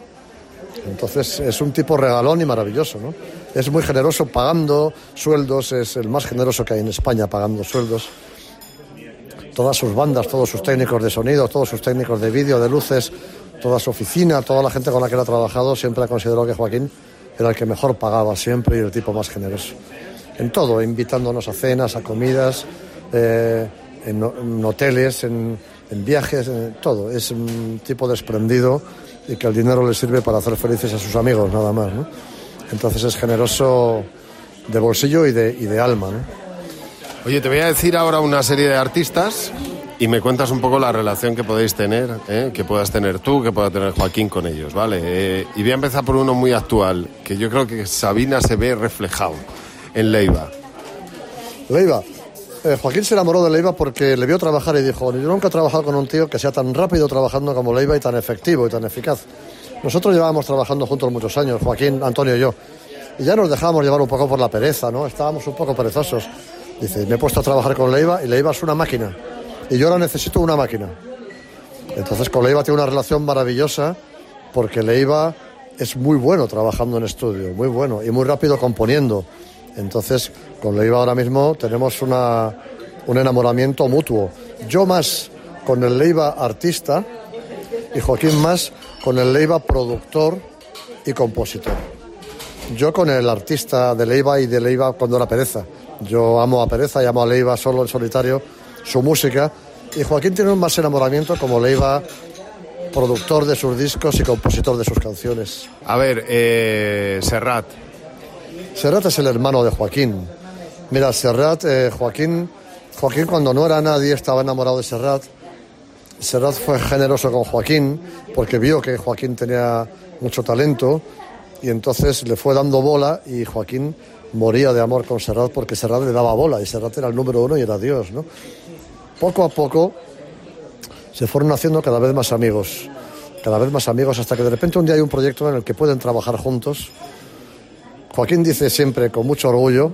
S2: Entonces es un tipo regalón y maravilloso, ¿no? Es muy generoso pagando sueldos, es el más generoso que hay en España pagando sueldos todas sus bandas, todos sus técnicos de sonido, todos sus técnicos de vídeo, de luces, toda su oficina, toda la gente con la que él ha trabajado, siempre ha considerado que Joaquín era el que mejor pagaba siempre y el tipo más generoso. En todo, invitándonos a cenas, a comidas, eh, en, ho- en hoteles, en, en viajes, en todo. Es un tipo desprendido y que el dinero le sirve para hacer felices a sus amigos, nada más. ¿no? Entonces es generoso de bolsillo y de, y de alma. ¿no?
S1: Oye, te voy a decir ahora una serie de artistas y me cuentas un poco la relación que podéis tener, ¿eh? que puedas tener tú, que pueda tener Joaquín con ellos, ¿vale? Eh, y voy a empezar por uno muy actual, que yo creo que Sabina se ve reflejado en Leiva.
S2: Leiva. Eh, Joaquín se enamoró de Leiva porque le vio trabajar y dijo, yo nunca he trabajado con un tío que sea tan rápido trabajando como Leiva y tan efectivo y tan eficaz. Nosotros llevábamos trabajando juntos muchos años, Joaquín, Antonio y yo. Y ya nos dejábamos llevar un poco por la pereza, ¿no? Estábamos un poco perezosos. Dice, me he puesto a trabajar con Leiva y Leiva es una máquina. Y yo ahora necesito una máquina. Entonces con Leiva tiene una relación maravillosa porque Leiva es muy bueno trabajando en estudio, muy bueno y muy rápido componiendo. Entonces con Leiva ahora mismo tenemos una, un enamoramiento mutuo. Yo más con el Leiva artista y Joaquín más con el Leiva productor y compositor. Yo con el artista de Leiva y de Leiva cuando era Pereza. Yo amo a Pereza y amo a Leiva solo en solitario, su música. Y Joaquín tiene un más enamoramiento como Leiva, productor de sus discos y compositor de sus canciones.
S1: A ver, eh, Serrat.
S2: Serrat es el hermano de Joaquín. Mira, Serrat, eh, Joaquín, Joaquín cuando no era nadie estaba enamorado de Serrat. Serrat fue generoso con Joaquín porque vio que Joaquín tenía mucho talento y entonces le fue dando bola y Joaquín moría de amor con Serrat porque Serrat le daba bola y Serrat era el número uno y era Dios, ¿no? Poco a poco se fueron haciendo cada vez más amigos, cada vez más amigos hasta que de repente un día hay un proyecto en el que pueden trabajar juntos. Joaquín dice siempre con mucho orgullo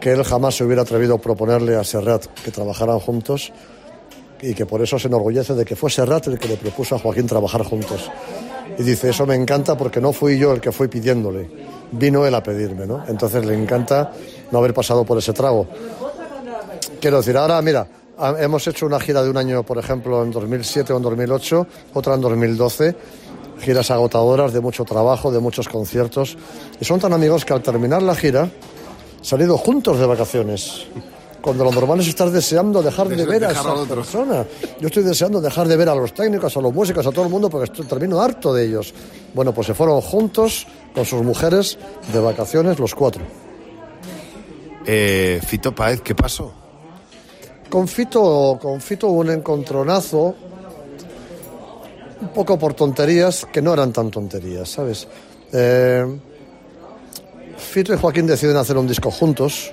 S2: que él jamás se hubiera atrevido a proponerle a Serrat que trabajaran juntos y que por eso se enorgullece de que fue Serrat el que le propuso a Joaquín trabajar juntos. Y dice, eso me encanta porque no fui yo el que fui pidiéndole, vino él a pedirme, ¿no? Entonces le encanta no haber pasado por ese trago. Quiero decir, ahora, mira, hemos hecho una gira de un año, por ejemplo, en 2007 o en 2008, otra en 2012, giras agotadoras de mucho trabajo, de muchos conciertos, y son tan amigos que al terminar la gira se han ido juntos de vacaciones. Cuando lo normal es estar deseando dejar de ver a esa persona. Yo estoy deseando dejar de ver a los técnicos, a los músicos, a todo el mundo, porque estoy, termino harto de ellos. Bueno, pues se fueron juntos con sus mujeres de vacaciones los cuatro.
S1: Eh, Fito Páez, ¿qué pasó?
S2: Con Fito, con Fito hubo un encontronazo, un poco por tonterías, que no eran tan tonterías, ¿sabes? Eh, Fito y Joaquín deciden hacer un disco juntos,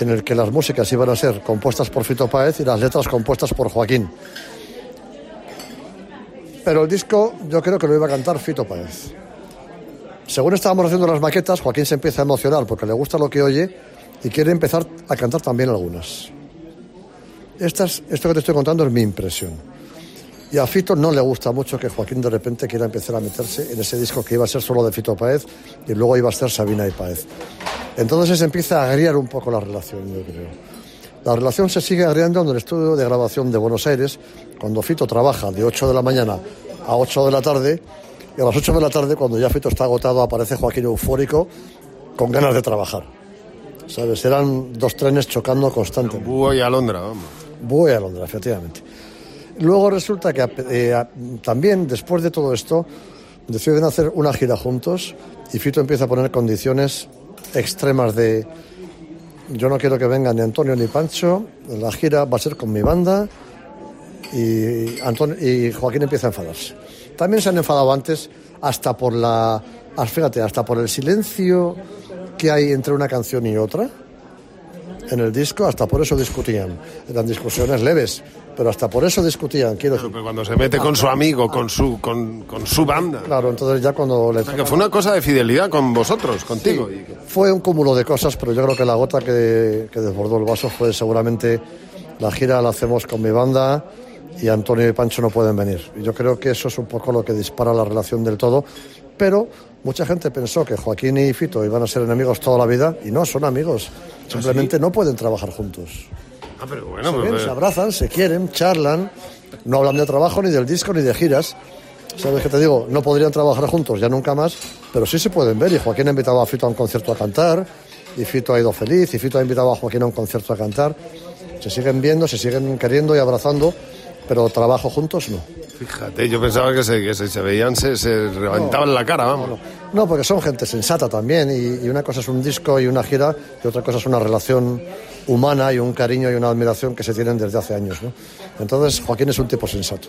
S2: en el que las músicas iban a ser compuestas por Fito Páez y las letras compuestas por Joaquín. Pero el disco yo creo que lo iba a cantar Fito Páez. Según estábamos haciendo las maquetas, Joaquín se empieza a emocionar porque le gusta lo que oye y quiere empezar a cantar también algunas. Esta es- esto que te estoy contando es mi impresión. Y a Fito no le gusta mucho que Joaquín de repente quiera empezar a meterse en ese disco que iba a ser solo de Fito Páez y luego iba a ser Sabina y Páez. Entonces se empieza a agriar un poco la relación, yo creo. La relación se sigue agriando en el estudio de grabación de Buenos Aires, cuando Fito trabaja de 8 de la mañana a 8 de la tarde, y a las 8 de la tarde, cuando ya Fito está agotado, aparece Joaquín eufórico, con ganas de trabajar. ¿Sabes? Eran dos trenes chocando constantemente.
S1: Búho y Alondra, vamos.
S2: Voy a Londres, efectivamente. Luego resulta que eh, también, después de todo esto, deciden hacer una gira juntos y Fito empieza a poner condiciones extremas de yo no quiero que vengan ni Antonio ni Pancho, la gira va a ser con mi banda y, Antonio, y Joaquín empieza a enfadarse. También se han enfadado antes hasta por la, ah, fíjate, hasta por el silencio que hay entre una canción y otra en el disco, hasta por eso discutían. Eran discusiones leves, pero hasta por eso discutían. Quiero decir,
S1: Pero cuando se mete con su amigo, con su, con, con su banda.
S2: claro, entonces ya cuando le
S1: O sea, que fue una cosa de fidelidad con vosotros, contigo. Y-
S2: Fue un cúmulo de cosas, pero yo creo que la gota que, que desbordó el vaso fue seguramente la gira la hacemos con mi banda y Antonio y Pancho no pueden venir. Yo creo que eso es un poco lo que dispara la relación del todo. Pero mucha gente pensó que Joaquín y Fito iban a ser enemigos toda la vida y no, son amigos. Simplemente no pueden trabajar juntos.
S1: Ah, pero bueno,
S2: se,
S1: pues,
S2: se abrazan, se quieren, charlan, no hablan de trabajo, ni del disco, ni de giras. ¿Sabes qué te digo? No podrían trabajar juntos ya nunca más, pero sí se pueden ver. Y Joaquín ha invitado a Fito a un concierto a cantar, y Fito ha ido feliz, y Fito ha invitado a Joaquín a un concierto a cantar. Se siguen viendo, se siguen queriendo y abrazando, pero trabajo juntos no.
S1: Fíjate, yo pensaba que se, que se, se veían, se, se reventaban la cara, vamos.
S2: No, porque son gente sensata también, y, y una cosa es un disco y una gira, y otra cosa es una relación humana y un cariño y una admiración que se tienen desde hace años. ¿no? Entonces, Joaquín es un tipo sensato.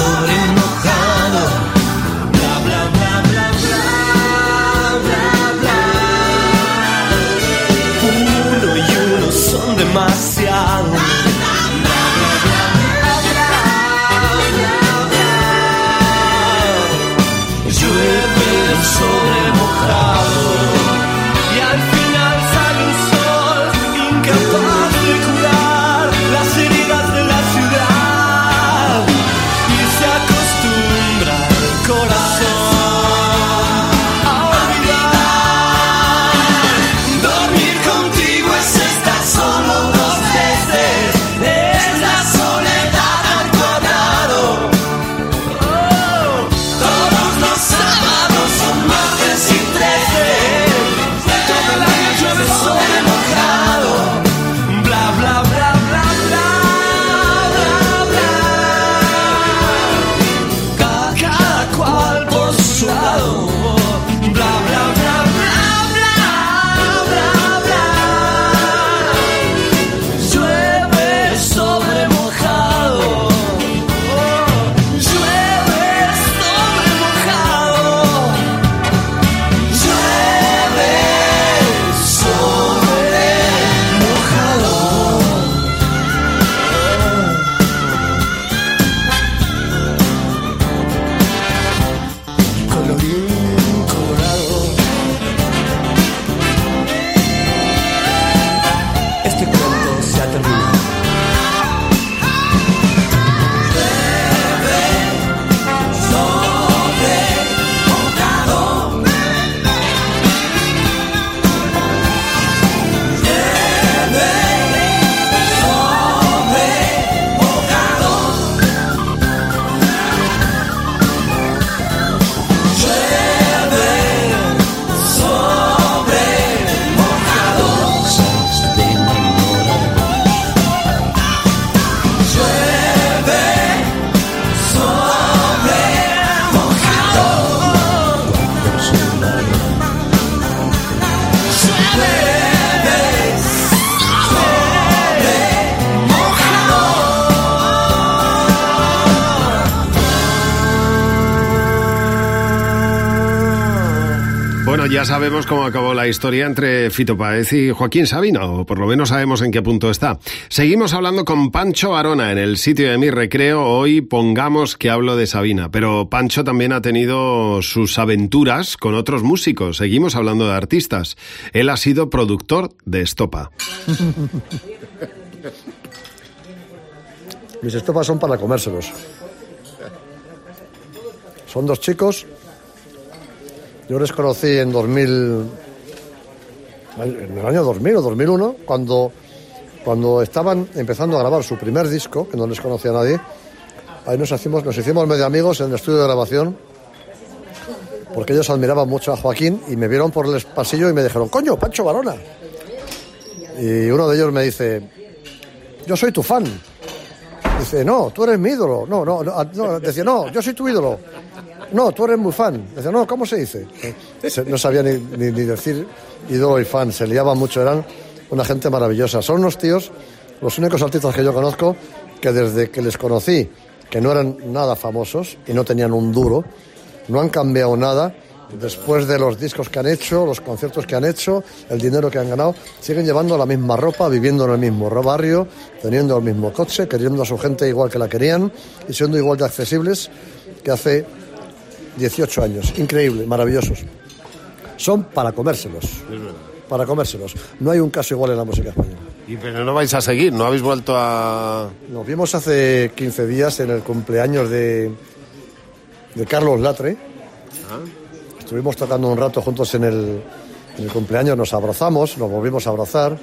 S7: Sobre mojado. Bla bla bla bla bla bla bla. Uno y uno son demasiado.
S1: Ya sabemos cómo acabó la historia entre Fito Páez y Joaquín Sabina, o por lo menos sabemos en qué punto está. Seguimos hablando con Pancho Arona en el sitio de mi recreo. Hoy pongamos que hablo de Sabina, pero Pancho también ha tenido sus aventuras con otros músicos. Seguimos hablando de artistas. Él ha sido productor de Estopa.
S2: Mis estopas son para comérselos. Son dos chicos. Yo les conocí en 2000, en el año 2000 o 2001, cuando, cuando estaban empezando a grabar su primer disco, que no les conocía nadie. Ahí nos hicimos, nos hicimos medio amigos en el estudio de grabación, porque ellos admiraban mucho a Joaquín y me vieron por el pasillo y me dijeron, coño, Pancho Barona. Y uno de ellos me dice, yo soy tu fan. Dice, no, tú eres mi ídolo. No, no, no. Decía, no, yo soy tu ídolo. No, tú eres muy fan. Dice, no, ¿cómo se dice? No sabía ni, ni- ni decir ídolo y fan. Se liaban mucho, eran una gente maravillosa. Son unos tíos, los únicos artistas que yo conozco, que desde que les conocí, que no eran nada famosos y no tenían un duro, no han cambiado nada. Después de los discos que han hecho, los conciertos que han hecho, el dinero que han ganado, siguen llevando la misma ropa, viviendo en el mismo barrio, teniendo el mismo coche, queriendo a su gente igual que la querían y siendo igual de accesibles que hace 18 años. Increíble, maravillosos. Son para comérselos. Para comérselos. No hay un caso igual en la música española.
S1: Y pero no vais a seguir, no habéis vuelto a...
S2: Nos vimos hace 15 días en el cumpleaños de, de Carlos Latre. Estuvimos tocando un rato juntos en el, en el cumpleaños, nos abrazamos, nos volvimos a abrazar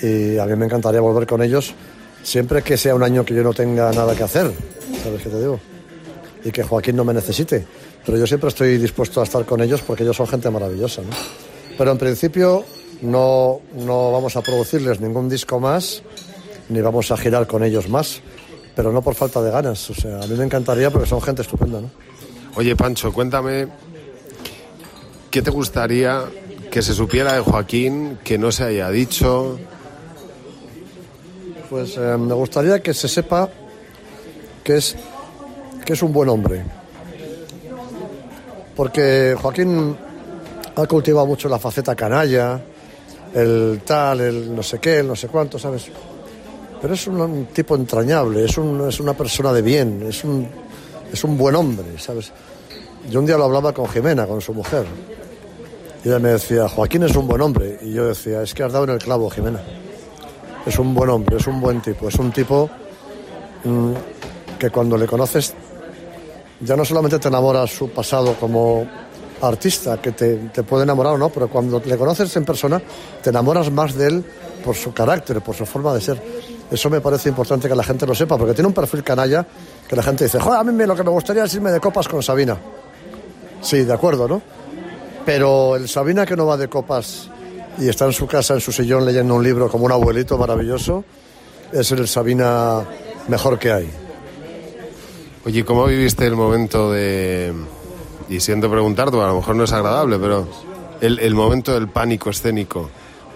S2: y a mí me encantaría volver con ellos siempre que sea un año que yo no tenga nada que hacer, ¿sabes qué te digo? Y que Joaquín no me necesite. Pero yo siempre estoy dispuesto a estar con ellos porque ellos son gente maravillosa, ¿no? Pero en principio no, no vamos a producirles ningún disco más ni vamos a girar con ellos más, pero no por falta de ganas. O sea, a mí me encantaría porque son gente estupenda, ¿no?
S1: Oye, Pancho, cuéntame, ¿qué te gustaría que se supiera de Joaquín, que no se haya dicho?
S2: Pues eh, me gustaría que se sepa que es, que es un buen hombre. Porque Joaquín ha cultivado mucho la faceta canalla, el tal, el no sé qué, el no sé cuánto, ¿sabes? Pero es un, tipo entrañable, es, un- es una persona de bien, es un, es un buen hombre, ¿sabes? Yo un día lo hablaba con Jimena, con su mujer. Y ella me decía, Joaquín es un buen hombre. Y yo decía, es que has dado en el clavo, Jimena. Es un buen hombre, es un buen tipo, es un tipo mm, que cuando le conoces ya no solamente te enamora su pasado como artista, que te, te puede enamorar o no, pero cuando le conoces en persona te enamoras más de él por su carácter, por su forma de ser. Eso me parece importante que la gente lo sepa, porque tiene un perfil canalla que la gente dice, joder, a mí lo que me gustaría es irme de copas con Sabina. Sí, de acuerdo, ¿no? Pero el Sabina que no va de copas y está en su casa, en su sillón, leyendo un libro como un abuelito maravilloso, es el Sabina mejor que hay.
S1: Oye, ¿cómo viviste el momento de... Y siento preguntarte, a lo mejor no es agradable, pero el, el momento del pánico escénico.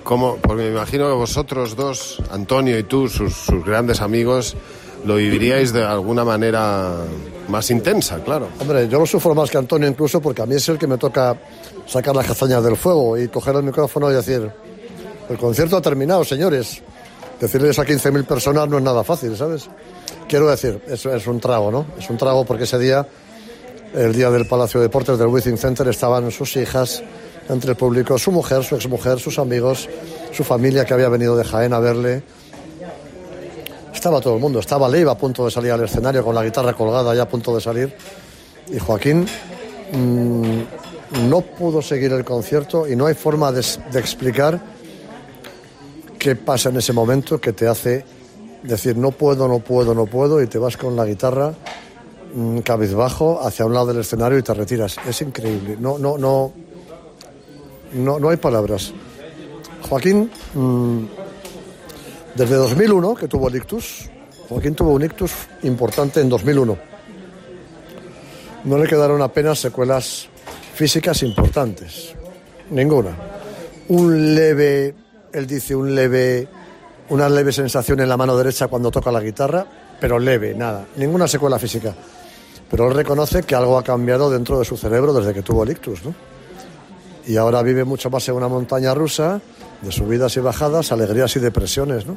S1: ¿Cómo? Porque me imagino que vosotros dos, Antonio y tú, sus, sus grandes amigos, lo viviríais de alguna manera más intensa, claro.
S2: Hombre, yo lo sufro más que Antonio incluso porque a mí es el que me toca sacar las castañas del fuego y coger el micrófono y decir, el concierto ha terminado, señores. Decirles a 15.000 personas no es nada fácil, ¿sabes? Quiero decir, es un trago, ¿no? Es un trago porque ese día, el día del Palacio de Deportes del Withing Center, estaban sus hijas entre el público, su mujer, su exmujer, sus amigos, su familia que había venido de Jaén a verle. Estaba todo el mundo, estaba Leiva a punto de salir al escenario con la guitarra colgada ya a punto de salir. Y Joaquín mm, no pudo seguir el concierto y no hay forma de explicar qué pasa en ese momento que te hace decir no puedo, no puedo, no puedo y te vas con la guitarra mm, cabizbajo hacia un lado del escenario y te retiras. Es increíble. No, no, no, no, no hay palabras. Joaquín, mm, desde 2001 que tuvo el ictus, Joaquín tuvo un ictus importante en 2001. No le quedaron apenas secuelas físicas importantes. Ninguna. Un leve, él dice un leve, una leve sensación en la mano derecha cuando toca la guitarra, pero leve, nada. Ninguna secuela física. Pero él reconoce que algo ha cambiado dentro de su cerebro desde que tuvo el ictus, ¿no? y ahora vive mucho más en una montaña rusa de subidas y bajadas, alegrías y depresiones, ¿no?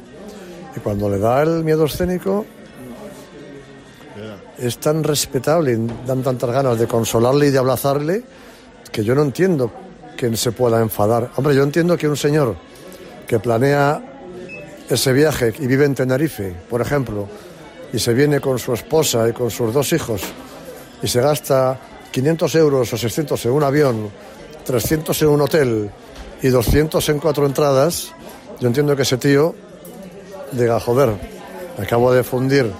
S2: Y cuando le da el miedo escénico, es tan respetable y dan tantas ganas de consolarle y de abrazarle que yo no entiendo que se pueda enfadar. Hombre, yo entiendo que un señor que planea ese viaje y vive en Tenerife, por ejemplo, y se viene con su esposa y con sus dos hijos y se gasta 500 euros o 600 en un avión, 300 en un hotel y 200 en cuatro entradas, yo entiendo que ese tío diga, joder, acabo de fundir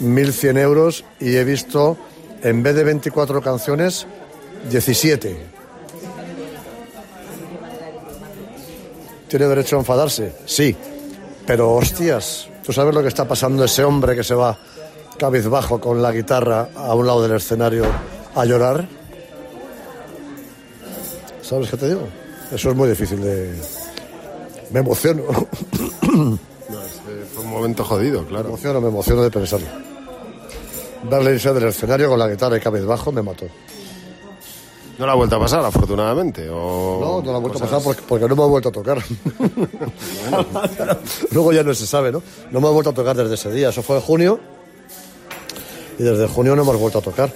S2: 1.100 euros y he visto, en vez de 24 canciones, 17. ¿Tiene derecho a enfadarse? Sí. Pero hostias, ¿tú sabes lo que está pasando ese hombre que se va cabizbajo con la guitarra a un lado del escenario a llorar? ¿Sabes qué te digo? Eso es muy difícil de... Me emociono.
S1: No, este fue un momento jodido,
S2: Me
S1: claro.
S2: emociono, me emociono de pensarlo. Verle irse del escenario con la guitarra y cabizbajo me mató.
S1: No la ha vuelto a pasar, afortunadamente. O
S2: No, no la he vuelto a pasar porque, porque no me ha vuelto a tocar. Luego ya no se sabe, ¿no? No me ha vuelto a tocar desde ese día. Eso fue en junio. Y desde junio no hemos vuelto a tocar.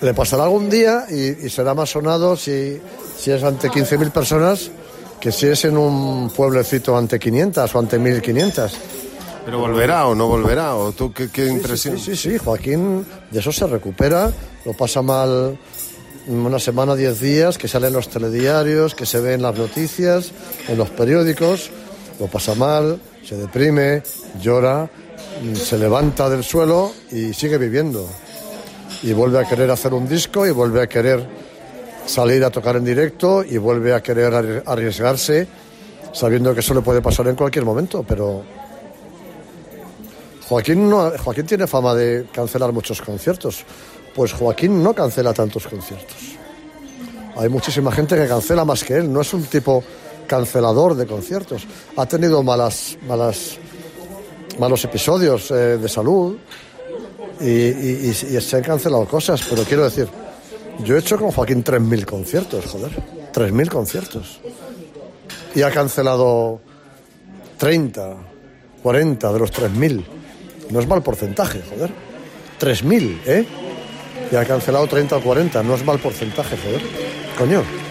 S2: Le pasará algún día y, y será más sonado si, si es ante 15.000 personas que si es en un pueblecito ante 500 o ante 1.500.
S1: Pero volverá o no volverá, o tú qué, qué impresión.
S2: Sí, sí, sí, Joaquín de eso se recupera, lo pasa mal una semana, diez días, que sale en los telediarios, que se ve en las noticias, en los periódicos, lo pasa mal, se deprime, llora, mm, se levanta del suelo y sigue viviendo. Y vuelve a querer hacer un disco y vuelve a querer salir a tocar en directo y vuelve a querer arri- arriesgarse sabiendo que eso le puede pasar en cualquier momento, pero Joaquín, no, Joaquín tiene fama de cancelar muchos conciertos. Pues Joaquín no cancela tantos conciertos. Hay muchísima gente que cancela más que él. No es un tipo cancelador de conciertos. Ha tenido malas, malas, malos episodios eh, de salud y, y- se han cancelado cosas. Pero quiero decir, yo he hecho con Joaquín 3.000 conciertos, joder. 3.000 conciertos. Y ha cancelado 30, 40 de los 3.000. No es mal porcentaje, joder. 3.000, ¿eh? Y ha cancelado 30 o 40. No es mal porcentaje, joder. Coño.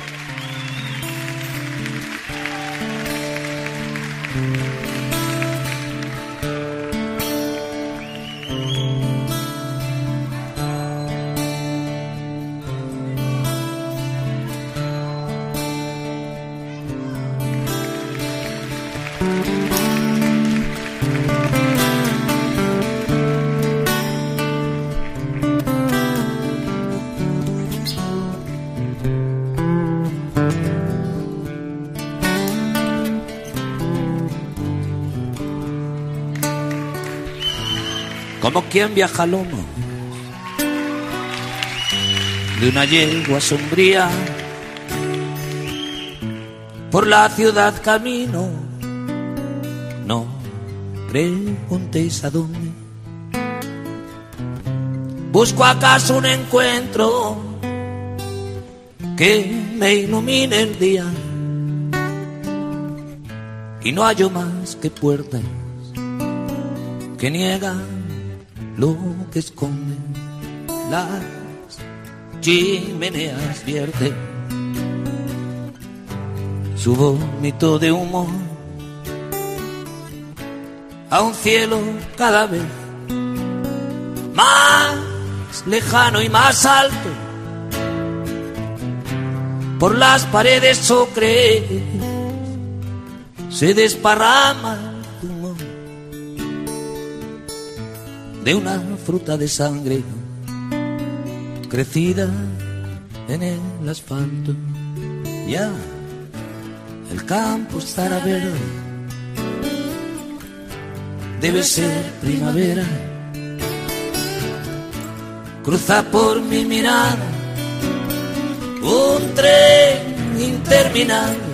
S4: Como quien viaja al lomo de una yegua sombría. Por la ciudad camino, no preguntéis a dónde. Busco acaso un encuentro que me ilumine el día. Y no hallo más que puertas que niegan lo que esconden las chimeneas vierten su vómito de humo a un cielo cada vez más lejano y más alto por las paredes ocre se desparrama de una fruta de sangre crecida en el asfalto. Ya el campo estará verde, debe ser primavera. Cruza por mi mirada un tren interminable.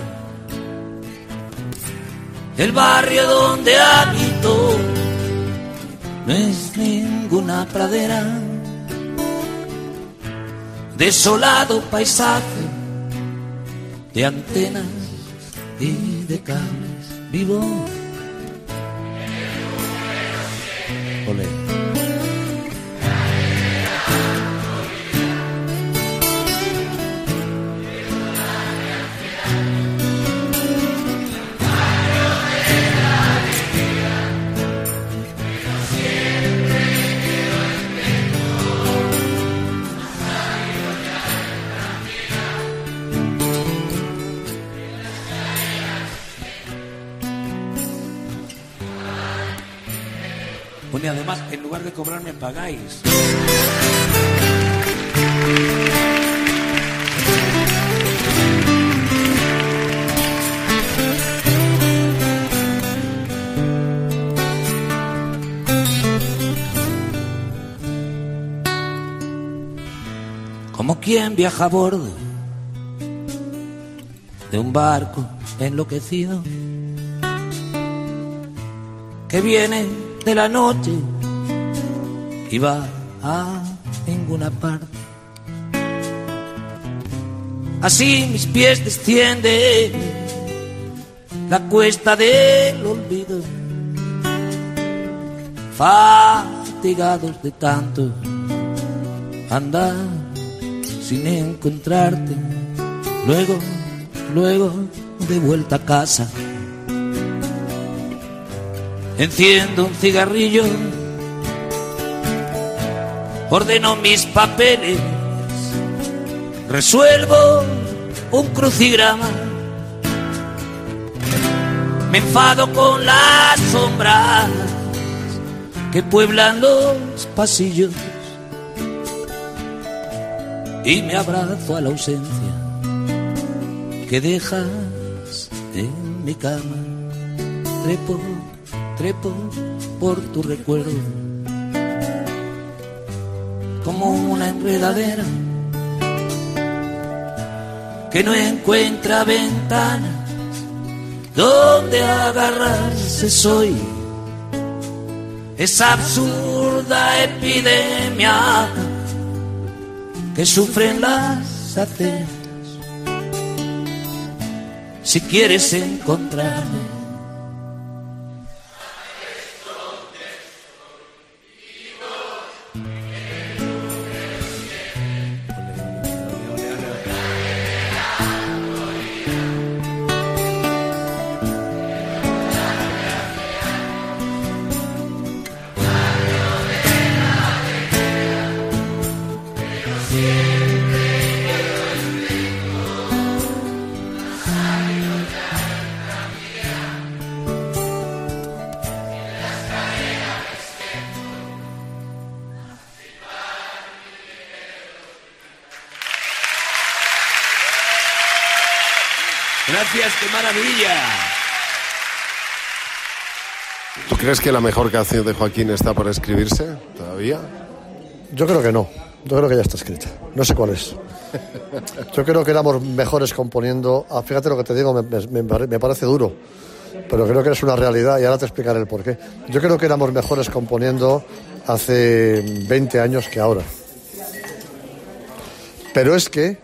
S4: El barrio donde habito no es ninguna pradera. Desolado paisaje de antenas y de cables. Vivo. Además, en lugar de cobrarme, pagáis. Como quien viaja a bordo de un barco enloquecido que viene de la noche y va a ninguna parte. Así mis pies descienden la cuesta del olvido, fatigados de tanto andar sin encontrarte. Luego, luego de vuelta a casa enciendo un cigarrillo, ordeno mis papeles, resuelvo un crucigrama, me enfado con las sombras que pueblan los pasillos. Y me abrazo a la ausencia que dejas en mi cama. Trepo trepo por tu recuerdo. Como una enredadera que no encuentra ventanas donde agarrarse soy esa absurda epidemia que sufren las aceras si quieres encontrarme
S1: crees que la mejor canción de Joaquín está por escribirse todavía?
S2: Yo creo que no. Yo creo que ya está escrita. No sé cuál es. Yo creo que éramos mejores componiendo. Ah, fíjate lo que te digo, me, me- me pare- me parece duro. Pero creo que es una realidad y ahora te explicaré el porqué. Yo creo que éramos mejores componiendo hace 20 años que ahora. Pero es que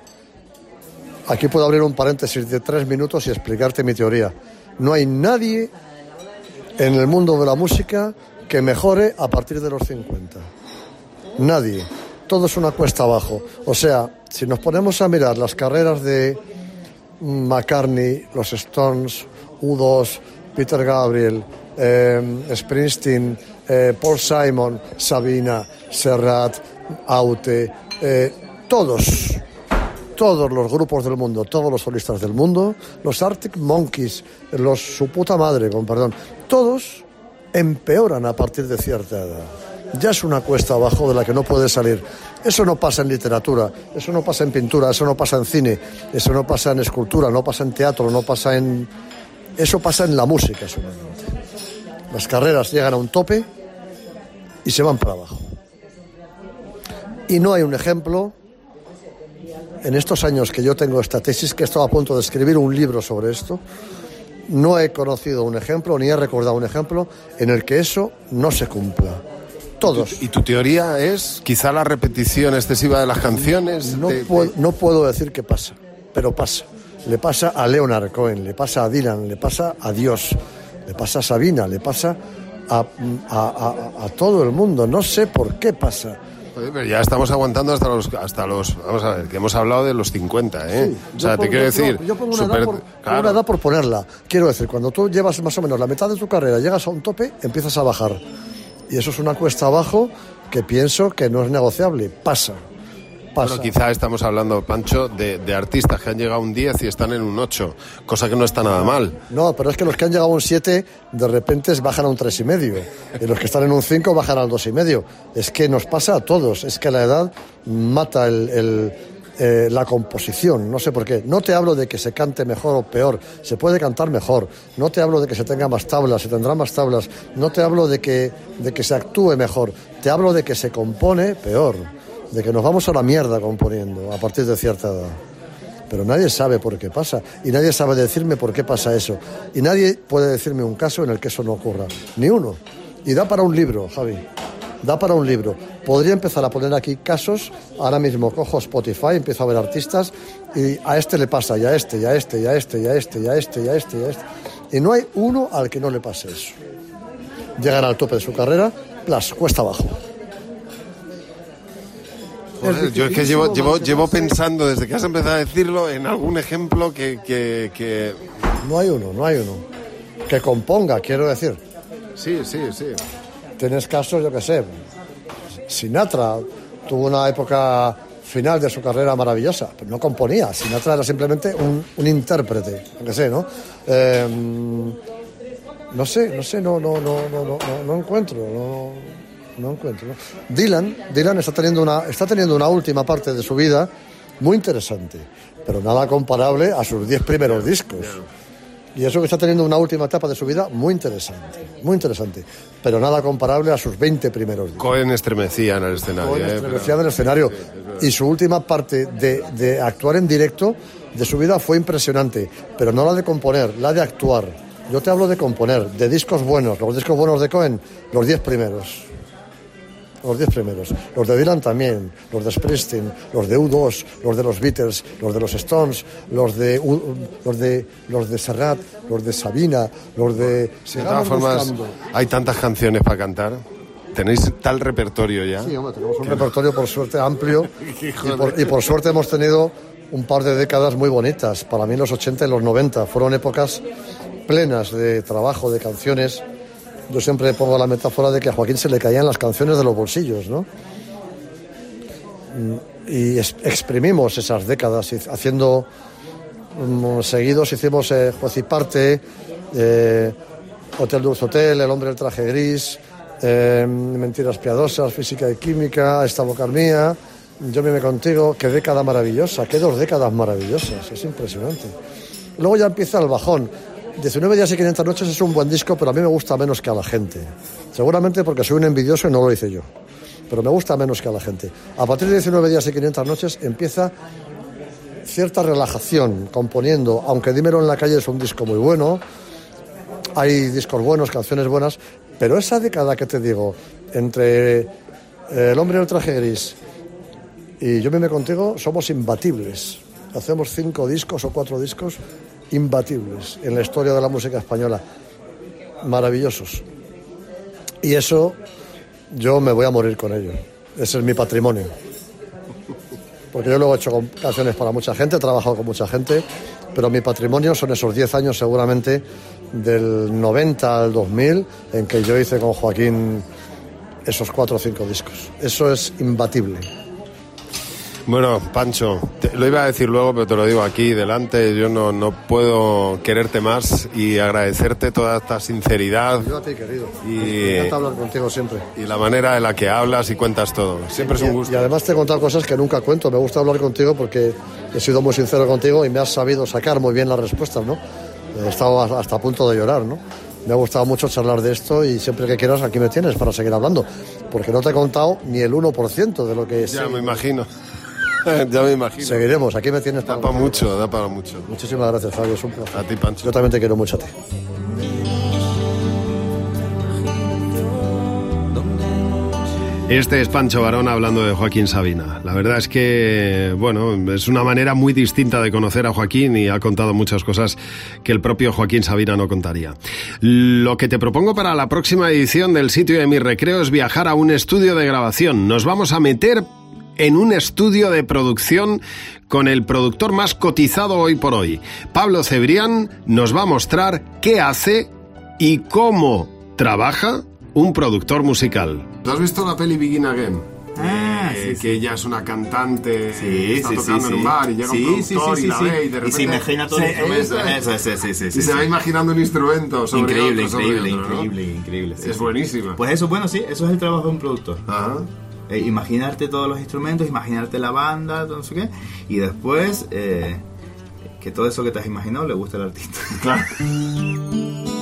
S2: aquí puedo abrir un paréntesis de tres minutos y explicarte mi teoría. No hay nadie en el mundo de la música que mejore a partir de los 50. Nadie. Todo es una cuesta abajo. O sea, si nos ponemos a mirar las carreras de McCartney, los Stones, U2, Peter Gabriel, eh, Springsteen, eh, Paul Simon, Sabina, Serrat, Aute, eh, todos, todos los grupos del mundo, todos los solistas del mundo, los Arctic Monkeys, los su puta madre, con perdón, todos empeoran a partir de cierta edad. Ya es una cuesta abajo de la que no puede salir. Eso no pasa en literatura, eso no pasa en pintura, eso no pasa en cine, eso no pasa en escultura, no pasa en teatro, no pasa en... Eso pasa en la música solamente. Las carreras llegan a un tope y se van para abajo. Y no hay un ejemplo en estos años que yo tengo esta tesis, que he estado a punto de escribir un libro sobre esto, no he conocido un ejemplo ni he recordado un ejemplo en el que eso no se cumpla. Todos.
S1: ¿Y tu teoría es quizá la repetición excesiva de las canciones?
S2: No,
S1: de-
S2: puedo, no puedo decir que pasa, pero pasa. le pasa a Leonard Cohen, le pasa a Dylan, le pasa a Dios, le pasa a Sabina, le pasa a, a- a- a todo el mundo. No sé por qué pasa.
S1: Pero ya estamos aguantando hasta los, hasta los. Vamos a ver, que hemos hablado de los 50, ¿eh?
S2: Sí,
S1: o sea, te quiero decir.
S2: Yo, yo pongo una,
S1: super-
S2: edad por,
S1: claro.
S2: una edad por ponerla. Quiero decir, cuando tú llevas más o menos la mitad de tu carrera, llegas a un tope, empiezas a bajar. Y eso es una cuesta abajo que pienso que no es negociable. Pasa. Pasa.
S1: Bueno, quizá estamos hablando, Pancho, de, de artistas que han llegado a un 10 y están en un 8, cosa que no está nada mal.
S2: No, pero es que los que han llegado a un 7 de repente bajan a un 3,5. y medio. Y los que están en un 5 bajan al 2,5. y medio. Es que nos pasa a todos. Es que la edad mata el- el, eh, la composición. No sé por qué. No te hablo de que se cante mejor o peor. Se puede cantar mejor. No te hablo de que se tenga más tablas, se tendrá más tablas. No te hablo de que, de que se actúe mejor. Te hablo de que se compone peor. De que nos vamos a la mierda componiendo a partir de cierta edad pero nadie sabe por qué pasa y nadie sabe decirme por qué pasa eso y nadie puede decirme un caso en el que eso no ocurra, ni uno. Y da para un libro, Javi, da para un libro. Podría empezar a poner aquí casos, ahora mismo cojo Spotify, empiezo a ver artistas y a este le pasa, y a este, y a este, y a este, y a este, y a este, y a este, y a este. Y no hay uno al que no le pase eso. Llegan al tope de su carrera, plas, cuesta abajo.
S1: Joder, yo es que llevo, llevo, llevo pensando desde que has empezado a decirlo en algún ejemplo que, que, que-
S2: No hay uno, no hay uno. Que componga, quiero decir.
S1: Sí, sí, sí.
S2: Tienes casos, yo qué sé. Sinatra tuvo una época final de su carrera maravillosa, pero no componía. Sinatra era simplemente un, un intérprete, qué sé, ¿no? Eh, no sé, no sé, no, no, no, no, no, no, no encuentro, no, no encuentro. Dylan, Dylan está teniendo una, está teniendo una última parte de su vida muy interesante, pero nada comparable a sus diez primeros discos. Y eso que está teniendo una última etapa de su vida muy interesante, muy interesante, pero nada comparable a sus 20 primeros discos.
S1: Cohen estremecía en el escenario.
S2: Cohen
S1: ¿eh?
S2: estremecía del escenario. Y su última parte de, de actuar en directo de su vida fue impresionante, pero no la de componer, la de actuar. Yo te hablo de componer, de discos buenos, los discos buenos de Cohen, los 10 primeros. Los 10 primeros. Los de Dylan también, los de Springsteen, los de U2, los de los Beatles, los de los Stones, los de, U- los de, los de Serrat, los de Sabina, los de...
S1: De todas formas,
S2: buscando.
S1: hay tantas canciones para cantar. Tenéis tal repertorio ya.
S2: Sí, hombre, tenemos un repertorio por suerte amplio y por, y por suerte hemos tenido un par de décadas muy bonitas. Para mí los 80 y los 90 fueron épocas plenas de trabajo, de canciones. Yo siempre pongo la metáfora de que a Joaquín se le caían las canciones de los bolsillos, ¿no? Y exprimimos esas décadas haciendo mm, seguidos hicimos eh, Juez y Parte, eh, Hotel Dulce Hotel, El Hombre del Traje Gris, eh, Mentiras Piadosas, Física y Química, Esta Boca Mía, Yo me contigo, qué década maravillosa, qué dos décadas maravillosas, es impresionante. Luego ya empieza el bajón. 19 días y 500 noches es un buen disco, pero a mí me gusta menos que a la gente. Seguramente porque soy un envidioso y no lo hice yo. Pero me gusta menos que a la gente. A partir de 19 días y 500 noches empieza cierta relajación componiendo, aunque Dímelo en la calle es un disco muy bueno, hay discos buenos, canciones buenas, pero esa década que te digo, entre eh, El hombre en el traje gris y Yo me contigo, somos imbatibles. Hacemos cinco discos o cuatro discos imbatibles en la historia de la música española. Maravillosos. Y eso yo me voy a morir con ello. Ese es mi patrimonio. Porque yo luego he hecho canciones para mucha gente, he trabajado con mucha gente, pero mi patrimonio son esos 10 años seguramente del 90 al 2000 en que yo hice con Joaquín esos cuatro o cinco discos. Eso es imbatible.
S1: Bueno, Pancho, te- lo iba a decir luego, pero te lo digo aquí delante. Yo no, no puedo quererte más y agradecerte toda esta sinceridad
S2: Yo a ti, querido.
S1: Y-
S2: Me encanta hablar contigo siempre.
S1: y la manera en la que hablas y cuentas todo. Siempre es un
S2: Y
S1: gusto.
S2: además te he contado cosas que nunca cuento. Me gusta hablar contigo porque he sido muy sincero contigo y me has sabido sacar muy bien las respuestas, ¿no? He estado hasta a punto de llorar, ¿no? Me ha gustado mucho charlar de esto y siempre que quieras aquí me tienes para seguir hablando. Porque no te he contado ni el 1% de lo que
S1: Ya
S2: sé.
S1: me imagino. ya me imagino.
S2: Seguiremos, aquí me tienes
S1: Da para mucho, da para mucho.
S2: Muchísimas gracias, Fabio. Es un placer.
S1: A ti, Pancho.
S2: Yo también te quiero mucho a ti.
S1: Este es Pancho Barón hablando de Joaquín Sabina. La verdad es que, bueno, es una manera muy distinta de conocer a Joaquín y ha contado muchas cosas que el propio Joaquín Sabina no contaría. Lo que te propongo para la próxima edición del sitio de mi recreo es viajar a un estudio de grabación. Nos vamos a meter en un estudio de producción con el productor más cotizado hoy por hoy. Pablo Cebrián nos va a mostrar qué hace y cómo trabaja un productor musical. ¿Tú has visto la peli Begin Again?
S8: Ah,
S1: Eh,
S8: sí, sí.
S1: que ella es una cantante,
S8: Sí,
S1: está
S8: sí,
S1: tocando
S8: sí,
S1: en un
S8: sí.
S1: bar y llega
S8: Sí,
S1: un
S8: sí,
S1: productor
S8: sí,
S1: y la
S8: sí.
S1: ve y de repente...
S8: Y se imagina todo el instrumento.
S1: y
S8: sí,
S1: se va imaginando un instrumento sobre
S8: Increíble,
S1: otro, sobre
S8: increíble,
S1: otro, ¿no?
S8: increíble, increíble. sí,
S1: Es
S8: sí.
S1: buenísima.
S8: Pues eso, bueno, sí, eso es el trabajo de un productor.
S1: Ajá.
S8: Eh, imaginarte todos los instrumentos, imaginarte la banda, no sé qué, y después eh, que todo eso que te has imaginado le guste al artista.
S1: Claro.